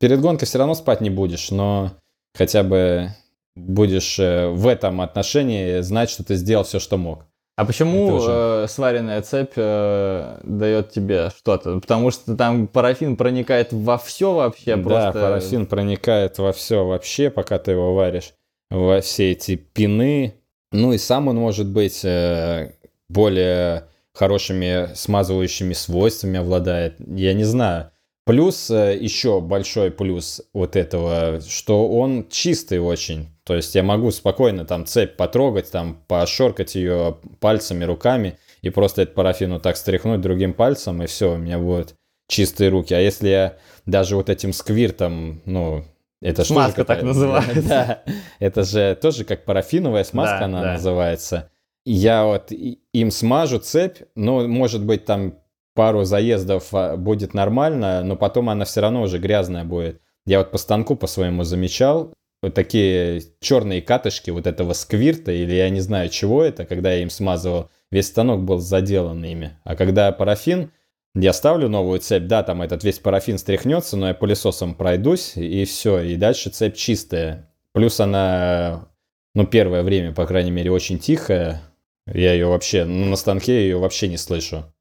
Перед гонкой все равно спать не будешь, но хотя бы будешь э, в этом отношении знать, что ты сделал все, что мог. А почему уже... э, сваренная цепь э, дает тебе что-то? Потому что там парафин проникает во все вообще да, просто. Да, парафин проникает во все вообще, пока ты его варишь. Во все эти пины, ну и сам он может быть э, более хорошими смазывающими свойствами обладает. Я не знаю. Плюс, э, еще большой плюс вот этого, что он чистый очень. То есть я могу спокойно там цепь потрогать, там пошоркать ее пальцами, руками, и просто этот парафин вот так стряхнуть другим пальцем, и все, у меня будут чистые руки. А если я даже вот этим сквиртом, ну, это смазка так называется. Да, это же тоже как парафиновая смазка да, она да. называется. Я вот им смажу цепь, ну, может быть, там пару заездов а, будет нормально, но потом она все равно уже грязная будет. Я вот по станку по своему замечал, вот такие черные катышки вот этого сквирта, или я не знаю, чего это, когда я им смазывал, весь станок был заделан ими. А когда парафин, я ставлю новую цепь, да, там этот весь парафин стряхнется, но я пылесосом пройдусь, и все, и дальше цепь чистая. Плюс она, ну, первое время, по крайней мере, очень тихая. Я ее вообще, ну, на станке ее вообще не слышу.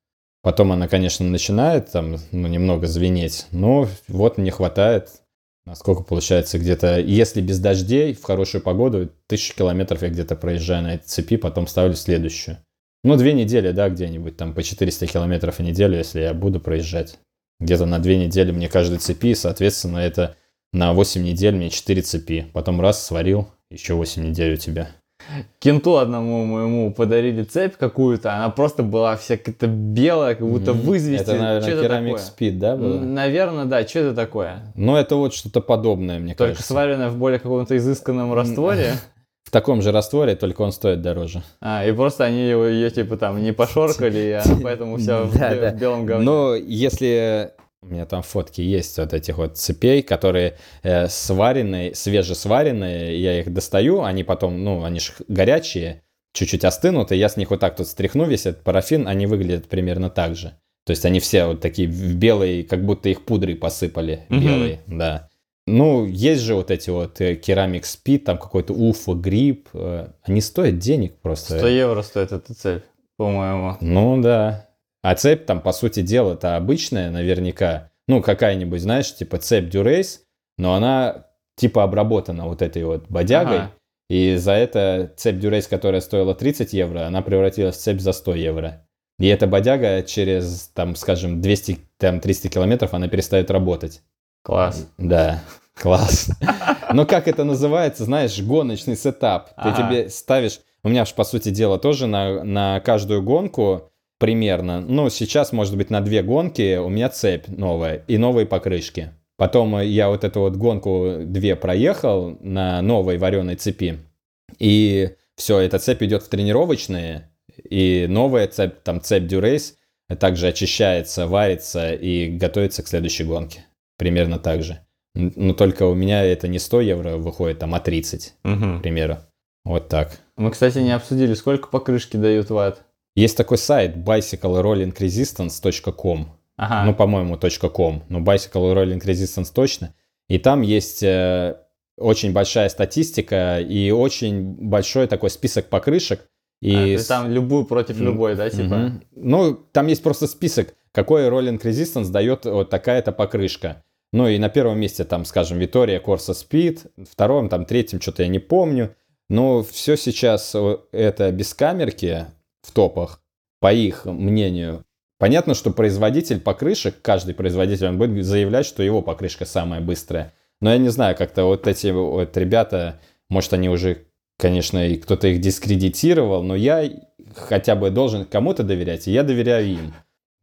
Потом она, конечно, начинает там, ну, немного звенеть, но вот мне хватает. Насколько получается где-то, если без дождей, в хорошую погоду, тысячу километров я где-то проезжаю на этой цепи, потом ставлю следующую. Ну, две недели, да, где-нибудь там по 400 километров в неделю, если я буду проезжать. Где-то на две недели мне каждой цепи, соответственно, это на 8 недель мне 4 цепи. Потом раз сварил, еще 8 недель у тебя. Кенту одному моему подарили цепь какую-то, она просто была вся какая-то белая, как будто mm-hmm. вызвести. Это, наверное, керамик спид, да, было? Наверное, да. Что это такое? Ну, это вот что-то подобное, мне Только кажется. Только сваренное в более каком-то изысканном растворе. В таком же растворе, только он стоит дороже. А, и просто они его, ее типа там не пошоркали, и она поэтому вся в белом говне. Ну, если у меня там фотки есть вот этих вот цепей, которые э, сваренные, свежесваренные, я их достаю, они потом, ну, они же горячие, чуть-чуть остынут, и я с них вот так тут стряхну весь этот парафин, они выглядят примерно так же. То есть они все вот такие в белые, как будто их пудрой посыпали, белые, да. Ну, есть же вот эти вот э, Ceramic Speed, там какой-то Уфа, Грипп. э, Они стоят денег просто. 100 евро стоит эта цепь, по-моему. Ну да. А цепь там, по сути дела, это обычная наверняка. Ну, какая-нибудь, знаешь, типа цепь Durace, но она типа обработана вот этой вот бодягой. Ага. И за это цепь Durace, которая стоила 30 евро, она превратилась в цепь за 100 евро. И эта бодяга через, там, скажем, 200, там, 300 километров, она перестает работать. Класс. Да, класс. Но как это называется, знаешь, гоночный сетап. Ты тебе ставишь... У меня ж, по сути дела, тоже на, на каждую гонку примерно, ну, сейчас, может быть, на две гонки у меня цепь новая и новые покрышки. Потом я вот эту вот гонку две проехал на новой вареной цепи. И все, эта цепь идет в тренировочные, и новая цепь, там цепь Durace, также очищается, варится и готовится к следующей гонке. Примерно так же. Но только у меня это не 100 евро выходит, там, а 30, к Мгм. примеру. Вот так. Мы, кстати, не обсудили, сколько покрышки дают ватт. Есть такой сайт bicyclerollingresistance.com. Ага. Ну, по-моему, .com. Но Bicycle Rolling Resistance точно. И там есть э, очень большая статистика и очень большой такой список покрышек. И А, то есть там любую против любой, да, типа? Мгм. Ну, там есть просто список, какой Rolling Resistance дает вот такая-то покрышка. Ну и на первом месте там, скажем, Витория Corsa Speed, втором, там, третьем, что-то я не помню. Но все сейчас о, это без камерки в топах, по их мнению. Понятно, что производитель покрышек, каждый производитель, он будет заявлять, что его покрышка самая быстрая. Но я не знаю, как-то вот эти вот ребята, может, они уже, конечно, и кто-то их дискредитировал, но я хотя бы должен кому-то доверять, и я доверяю им.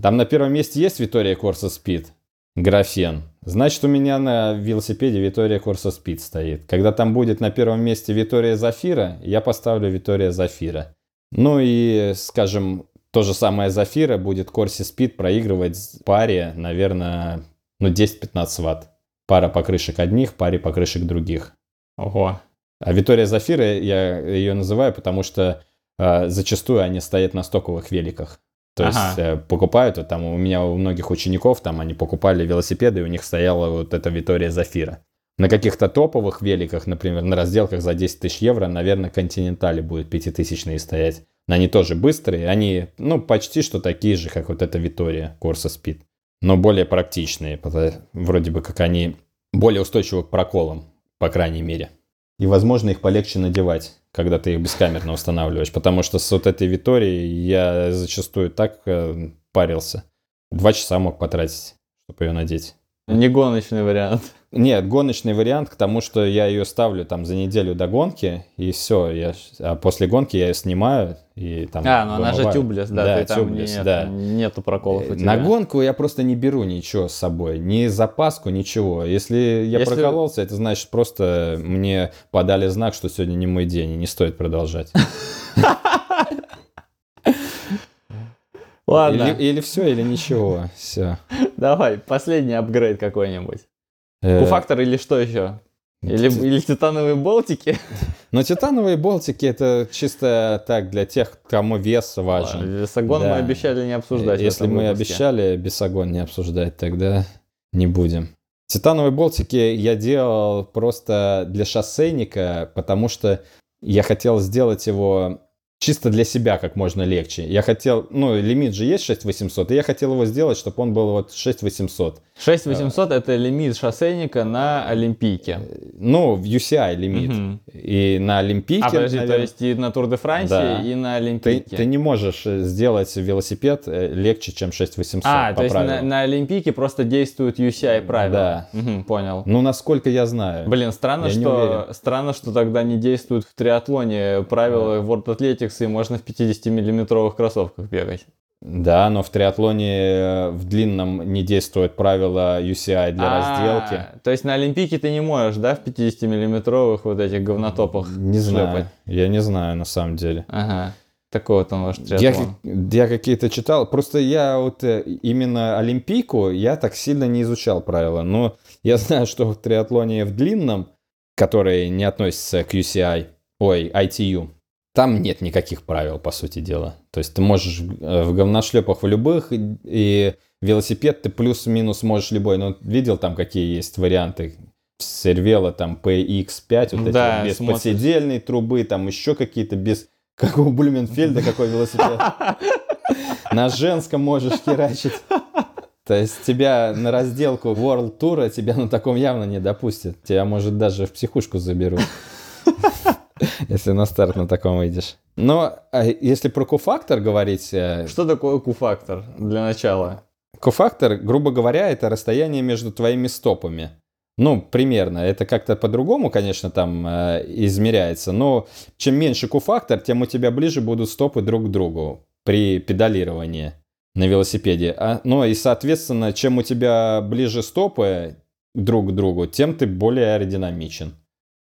Там на первом месте есть Витория Corsa Speed, графен. Значит, у меня на велосипеде Витория Corsa Speed стоит. Когда там будет на первом месте Витория Зафира, я поставлю Витория Зафира. Ну и, скажем, то же самое Зафира будет Corsi Speed проигрывать паре, наверное, ну 10-15 ватт. Пара покрышек одних, паре покрышек других. Ого. А Витория Зафира, я ее называю, потому что э, зачастую они стоят на стоковых великах. То есть Ага. э, покупают, вот там у меня у многих учеников, там они покупали велосипеды, и у них стояла вот эта Витория Зафира. На каких-то топовых великах, например, на разделках за 10 тысяч евро, наверное, континентали будут пятитысячные стоять. Но они тоже быстрые, они, ну, почти что такие же, как вот эта Витория Corsa Speed. Но более практичные, вроде бы как они более устойчивы к проколам, по крайней мере. И, возможно, их полегче надевать, когда ты их бескамерно устанавливаешь. Потому что с вот этой Виторией я зачастую так э, парился. Два часа мог потратить, чтобы ее надеть. Не гоночный вариант. Нет, гоночный вариант к тому, что я ее ставлю там за неделю до гонки, и все. Я, а после гонки я ее снимаю, и там А, ну она же тюблес, да, Да, ты там тюблес, нет- да. нету проколов у тебя. На гонку я просто не беру ничего с собой, ни запаску, ничего. Если я Если- прокололся, это значит просто мне подали знак, что сегодня не мой день, и не стоит продолжать. Ладно, Или, все, или ничего. Все. давай, последний апгрейд какой-нибудь. Q-фактор или что еще? Или, или титановые болтики? Но титановые болтики это чисто так для тех, кому вес важен. Весогон мы Да. обещали не обсуждать. Если мы выпуске. обещали бесогон не обсуждать, тогда не будем. Титановые болтики я делал просто для шоссейника, потому что я хотел сделать его чисто для себя как можно легче. Я хотел, ну, лимит же есть 6800, и я хотел его сделать, чтобы он был вот 6800. 6800 это лимит шоссейника на Олимпийке. Ну, в UCI лимит. Мгм. И на Олимпийке, А подожди, то наверное, есть и на Тур де Франции, Да. и на ты, Олимпийке. ты не можешь э, сделать велосипед э, легче, чем 6800 а, по то есть на, правилам. на Олимпийке просто действуют UCI правила. Да. Мгм, понял. Ну, насколько я знаю. Блин, странно, Я что странно, что тогда не действуют в триатлоне правила World Athletics и можно в 50-миллиметровых кроссовках бегать. Да, но в триатлоне э, в длинном не действуют правила UCI для А, разделки. То есть на Олимпийке ты не можешь, да, в 50-миллиметровых вот этих говнотопах Не знаю. шлепать? Я не знаю на самом деле. Ага. Такой вот он ваш Я, триатлон. как- я какие-то читал. Просто я вот э, именно Олимпийку я так сильно не изучал правила. Но я знаю, что в триатлоне в длинном, который не относится к UCI, ой, ITU, там нет никаких правил, по сути дела. То есть ты можешь э, в говношлепах в любых, и- велосипед ты плюс-минус можешь любой. Но видел там, какие есть варианты? сервела там PX5, вот Да, эти без смотришь. подседельной трубы, там еще какие-то без... Как у Блюменфельда какой велосипед. На женском можешь херачить. То есть тебя на разделку World Tour тебя на таком явно не допустят. Тебя, может, даже в психушку заберут. Если на старт на таком выйдешь. Но а если про Q-фактор говорить, э, Что такое Q-фактор для начала? Q-фактор, грубо говоря, это расстояние между твоими стопами. Ну, примерно. Это как-то по-другому, конечно, там э, измеряется. Но чем меньше Q-фактор, тем у тебя ближе будут стопы друг к другу при педалировании на велосипеде. А, ну и, соответственно, чем у тебя ближе стопы друг к другу, тем ты более аэродинамичен.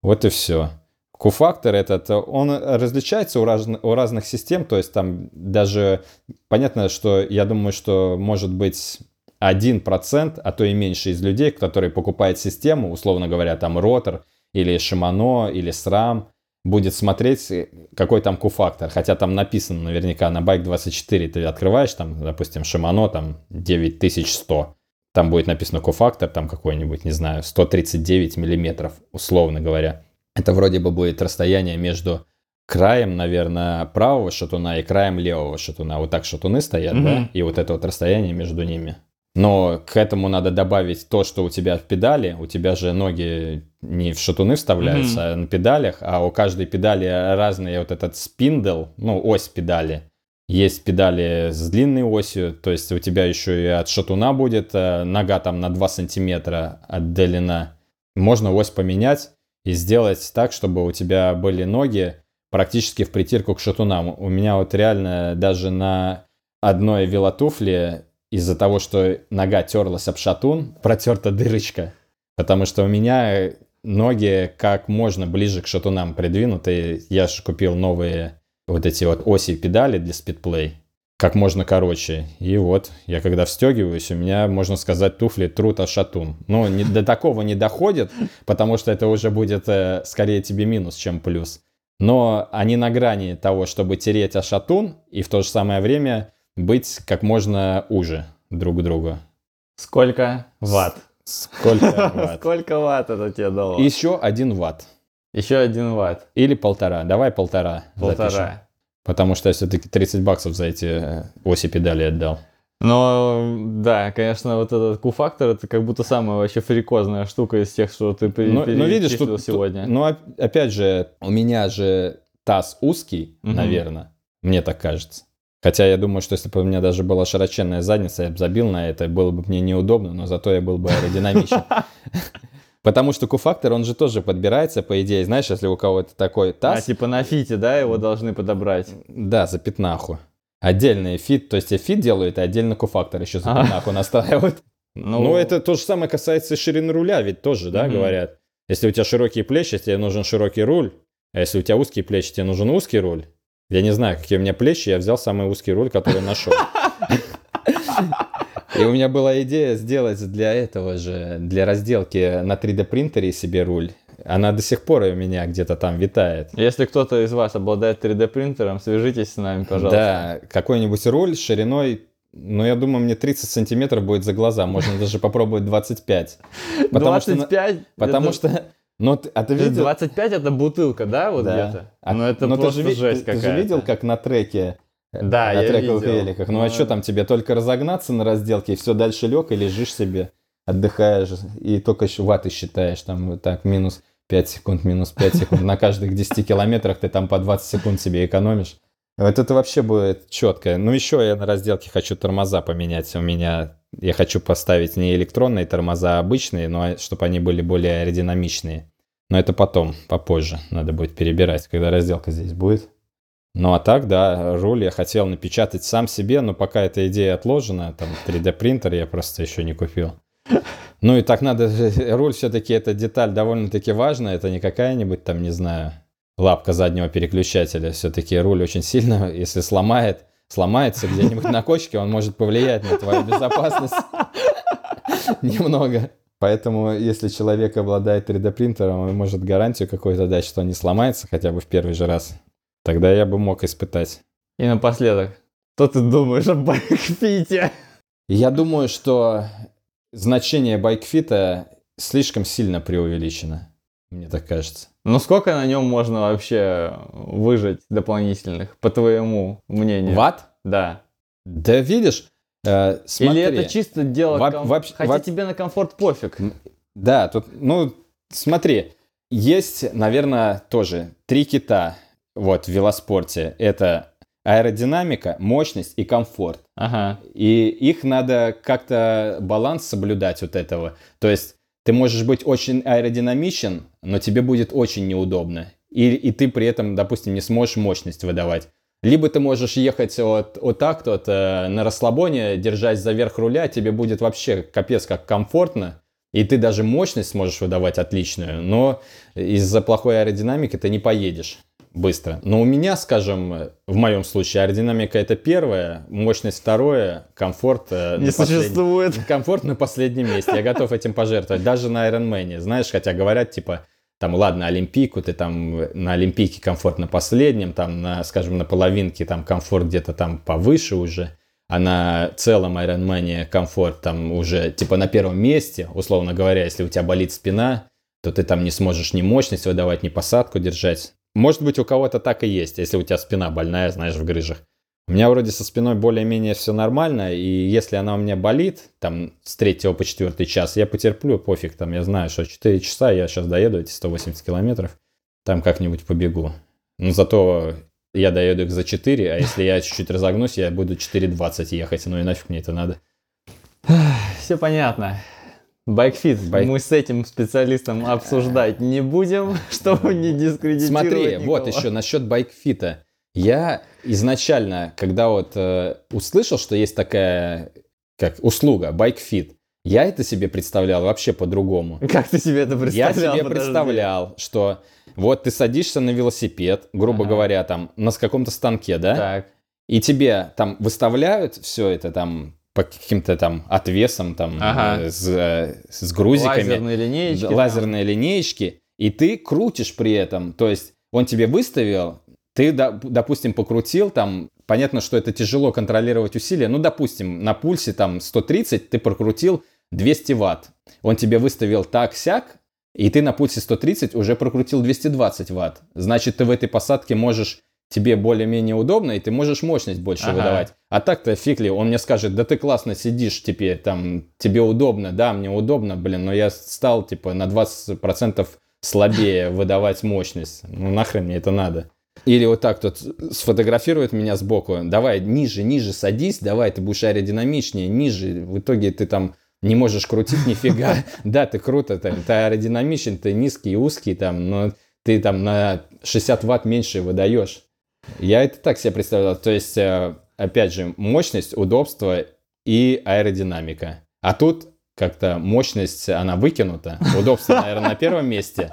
Вот и все. Q-фактор этот, он различается у, разн- у разных систем, то есть там даже понятно, что я думаю, что может быть 1%, а то и меньше из людей, которые покупают систему, условно говоря, там ротор или Shimano или SRAM, будет смотреть, какой там Q-фактор. Хотя там написано наверняка на Bike24, ты открываешь там, допустим, Shimano там 9100, там будет написано Q-фактор, там какой-нибудь, не знаю, 139 миллиметров, условно говоря. Это вроде бы будет расстояние между краем, наверное, правого шатуна и краем левого шатуна. Вот так шатуны стоят, Мгм. да? И вот это вот расстояние между ними. Но к этому надо добавить то, что у тебя в педали. У тебя же ноги не в шатуны вставляются, а на педалях, а у каждой педали разный вот этот спиндл, ну, ось педали. Есть педали с длинной осью, то есть у тебя еще и от шатуна будет э, нога там на 2 сантиметра отдалена. Можно ось поменять и сделать так, чтобы у тебя были ноги практически в притирку к шатунам. У меня вот реально даже на одной велотуфле из-за того, что нога терлась об шатун, протерта дырочка. Потому что у меня ноги как можно ближе к шатунам придвинуты. Я же купил новые вот эти вот оси педали для спидплей. Как можно короче. И вот, я когда встегиваюсь, у меня, можно сказать, туфли трут о шатун. Но не, до такого не доходит, потому что это уже будет э, скорее тебе минус, чем плюс. Но они на грани того, чтобы тереть о шатун и в то же самое время быть как можно уже друг к другу. Сколько ватт? Сколько ватт? Сколько ватт это тебе дало? Еще один ватт. Еще один ватт. Или полтора. Давай полтора. запишем. Потому что я все-таки 30 баксов за эти э, оси педали отдал. Но, да, конечно, вот этот Q-фактор, это как будто самая вообще фрикозная штука из тех, что ты Но, но видишь, перечислил тут, сегодня. тут- ну, оп- опять же, у меня же таз узкий, Мгм. наверное. Мне так кажется. Хотя я думаю, что если бы у меня даже была широченная задница, я бы забил на это, было бы мне неудобно, но зато я был бы аэродинамичен. Потому что Q-фактор, он же тоже подбирается, по идее. Знаешь, если у кого-то такой а таз, типа на фите, да, его должны подобрать? да, за пятнаху. Отдельный фит, то есть и фит делают, и отдельно Q-фактор еще за Ага. пятнаху настраивают. Ну, Ну, это то же самое касается ширины руля, ведь тоже, да, Мгм. говорят. Если у тебя широкие плечи, тебе нужен широкий руль, а если у тебя узкие плечи, тебе нужен узкий руль. Я не знаю, какие у меня плечи, я взял самый узкий руль, который нашел. И у меня была идея сделать для этого же, для разделки на 3D принтере себе руль. Она до сих пор у меня где-то там витает. Если кто-то из вас обладает 3D принтером, свяжитесь с нами, пожалуйста. Да, какой-нибудь руль шириной, ну, я думаю, мне 30 сантиметров будет за глаза. Можно даже попробовать 25. Потому что на- 25? Потому что... Ну, а ты видел? 25 это бутылка, да, вот Да. где-то? А- ну это но ты просто же жесть ты, ты какая-то. же видел, как на треке, Да, на я трековых видел. великах? Ну, а Ну, что там тебе, только разогнаться на разделке, и все, дальше лег и лежишь себе, отдыхаешь, и только ваты считаешь, там так, минус 5 секунд, минус 5 секунд, на каждых 10 километрах ты там по 20 секунд себе экономишь. Вот это вообще будет четко. Ну, еще я на разделке хочу тормоза поменять. У меня я хочу поставить не электронные тормоза, а обычные, но чтобы они были более аэродинамичные. Но это потом, попозже. Надо будет перебирать, когда разделка здесь будет. Ну а так, да, руль я хотел напечатать сам себе, но пока эта идея отложена, там 3D принтер я просто еще не купил. Ну и так надо, руль все-таки это деталь довольно-таки важная, это не какая-нибудь там, не знаю, лапка заднего переключателя. Все-таки руль очень сильно, если сломает, сломается где-нибудь на кочке, он может повлиять на твою безопасность немного. Поэтому, если человек обладает 3D принтером, он может гарантию какую-то дать, что он не сломается хотя бы в первый же раз. Тогда я бы мог испытать. И напоследок, что ты думаешь о байкфите? Я думаю, что значение байкфита слишком сильно преувеличено, мне так кажется. Ну сколько на нем можно вообще выжать дополнительных, по твоему мнению? Ват? Да. Да видишь, э, смотри. Или это чисто дело, Во- ком- вообще- хотя во- тебе на комфорт пофиг. Да, тут, ну, смотри, есть, наверное, тоже три кита вот в велоспорте. Это аэродинамика, мощность и комфорт. Ага. И их надо как-то баланс соблюдать вот этого. То есть ты можешь быть очень аэродинамичен, но тебе будет очень неудобно. И, и ты при этом, допустим, не сможешь мощность выдавать. Либо ты можешь ехать вот, вот так вот э, на расслабоне, держась за верх руля, тебе будет вообще капец как комфортно, и ты даже мощность сможешь выдавать отличную, но из-за плохой аэродинамики ты не поедешь быстро. Но у меня, скажем, в моем случае аэродинамика это первое, мощность второе, комфорт э, Не на послед- существует. Комфорт на последнем месте. Я готов этим пожертвовать. Даже на Ironman. Знаешь, хотя говорят, типа, там, ладно, Олимпийку, ты там на Олимпийке комфорт на последнем, там, на, скажем, на половинке там комфорт где-то там повыше уже, а на целом Ironman комфорт там уже типа на первом месте, условно говоря, если у тебя болит спина, то ты там не сможешь ни мощность выдавать, ни посадку держать. Может быть, у кого-то так и есть, если у тебя спина больная, знаешь, в грыжах. У меня вроде со спиной более-менее все нормально, и если она у меня болит, там, с третьего по четвертый час, я потерплю, пофиг, там, я знаю, что 4 часа я сейчас доеду эти 180 километров, там как-нибудь побегу. Но зато я доеду их за 4, а если я чуть-чуть разогнусь, я буду 4.20 ехать, ну и нафиг мне это надо. Все понятно. Байкфит. Байк- Мы с этим специалистом обсуждать не будем, чтобы не дискредитировать Смотри, вот никого. еще насчет байкфита. Я изначально, когда вот э, услышал, что есть такая как услуга байкфит, я это себе представлял вообще по-другому. Как ты себе это Я представлял? себе Подожди. представлял, что вот ты садишься на велосипед, грубо Ага. говоря, там на каком-то станке, да, Так. и тебе там выставляют все это там по каким-то там отвесам, там Ага. э, с, э, с грузиками, Лазерные линеечки. да, там. лазерные линеечки, и ты крутишь при этом, то есть он тебе выставил, ты, до- допустим, покрутил, там, понятно, что это тяжело контролировать усилия, ну, допустим, на пульсе там 130 ты прокрутил 200 ватт, он тебе выставил так-сяк, и ты на пульсе 130 уже прокрутил 220 ватт. Значит, ты в этой посадке можешь, тебе более-менее удобно, и ты можешь мощность больше Ага. выдавать. А так-то фиг ли, он мне скажет, да ты классно сидишь теперь, там, тебе удобно, да, мне удобно, блин, но я стал, типа, на 20% слабее выдавать мощность. Ну, нахрен мне это надо. Или вот так тут сфотографирует меня сбоку, давай, ниже, ниже садись, давай, ты будешь аэродинамичнее, ниже, в итоге ты там не можешь крутить нифига. Да, ты круто, ты, ты аэродинамичен, ты низкий, узкий там, но ты там на 60 ватт меньше выдаешь. Я это так себе представлял. То есть, э, опять же, мощность, удобство и аэродинамика. А тут как-то мощность, она выкинута. Удобство, наверное, на первом месте.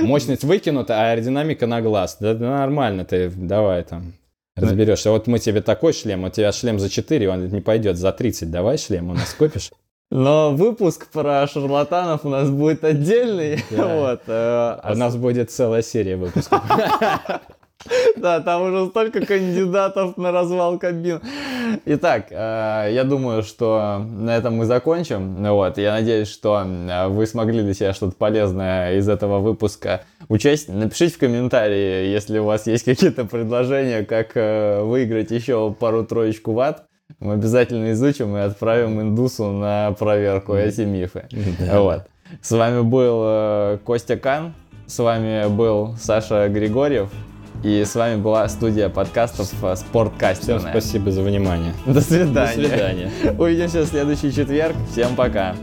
Мощность выкинута, а аэродинамика на глаз. Да, да нормально ты, давай там разберешься. Вот мы тебе такой шлем, у тебя шлем за 4, он не пойдет за 30. Давай шлем у нас купишь. Но выпуск про шарлатанов у нас будет отдельный. Да. Вот. э, а У нас будет целая серия выпусков. Да, там уже столько кандидатов на развал кабин. Итак, э, я думаю, что на этом мы закончим. Вот, я надеюсь, что э, вы смогли для себя что-то полезное из этого выпуска учесть. Напишите в комментарии, если у вас есть какие-то предложения, как э, выиграть еще пару-троечку ватт. Мы обязательно изучим и отправим индусу на проверку эти мифы. Вот. С вами был Костя Кан, с вами был Саша Григорьев, и с вами была студия подкастов э, Всем Спорткастерная. спасибо за внимание. До свидания. До свидания. Увидимся в следующий четверг. Всем пока.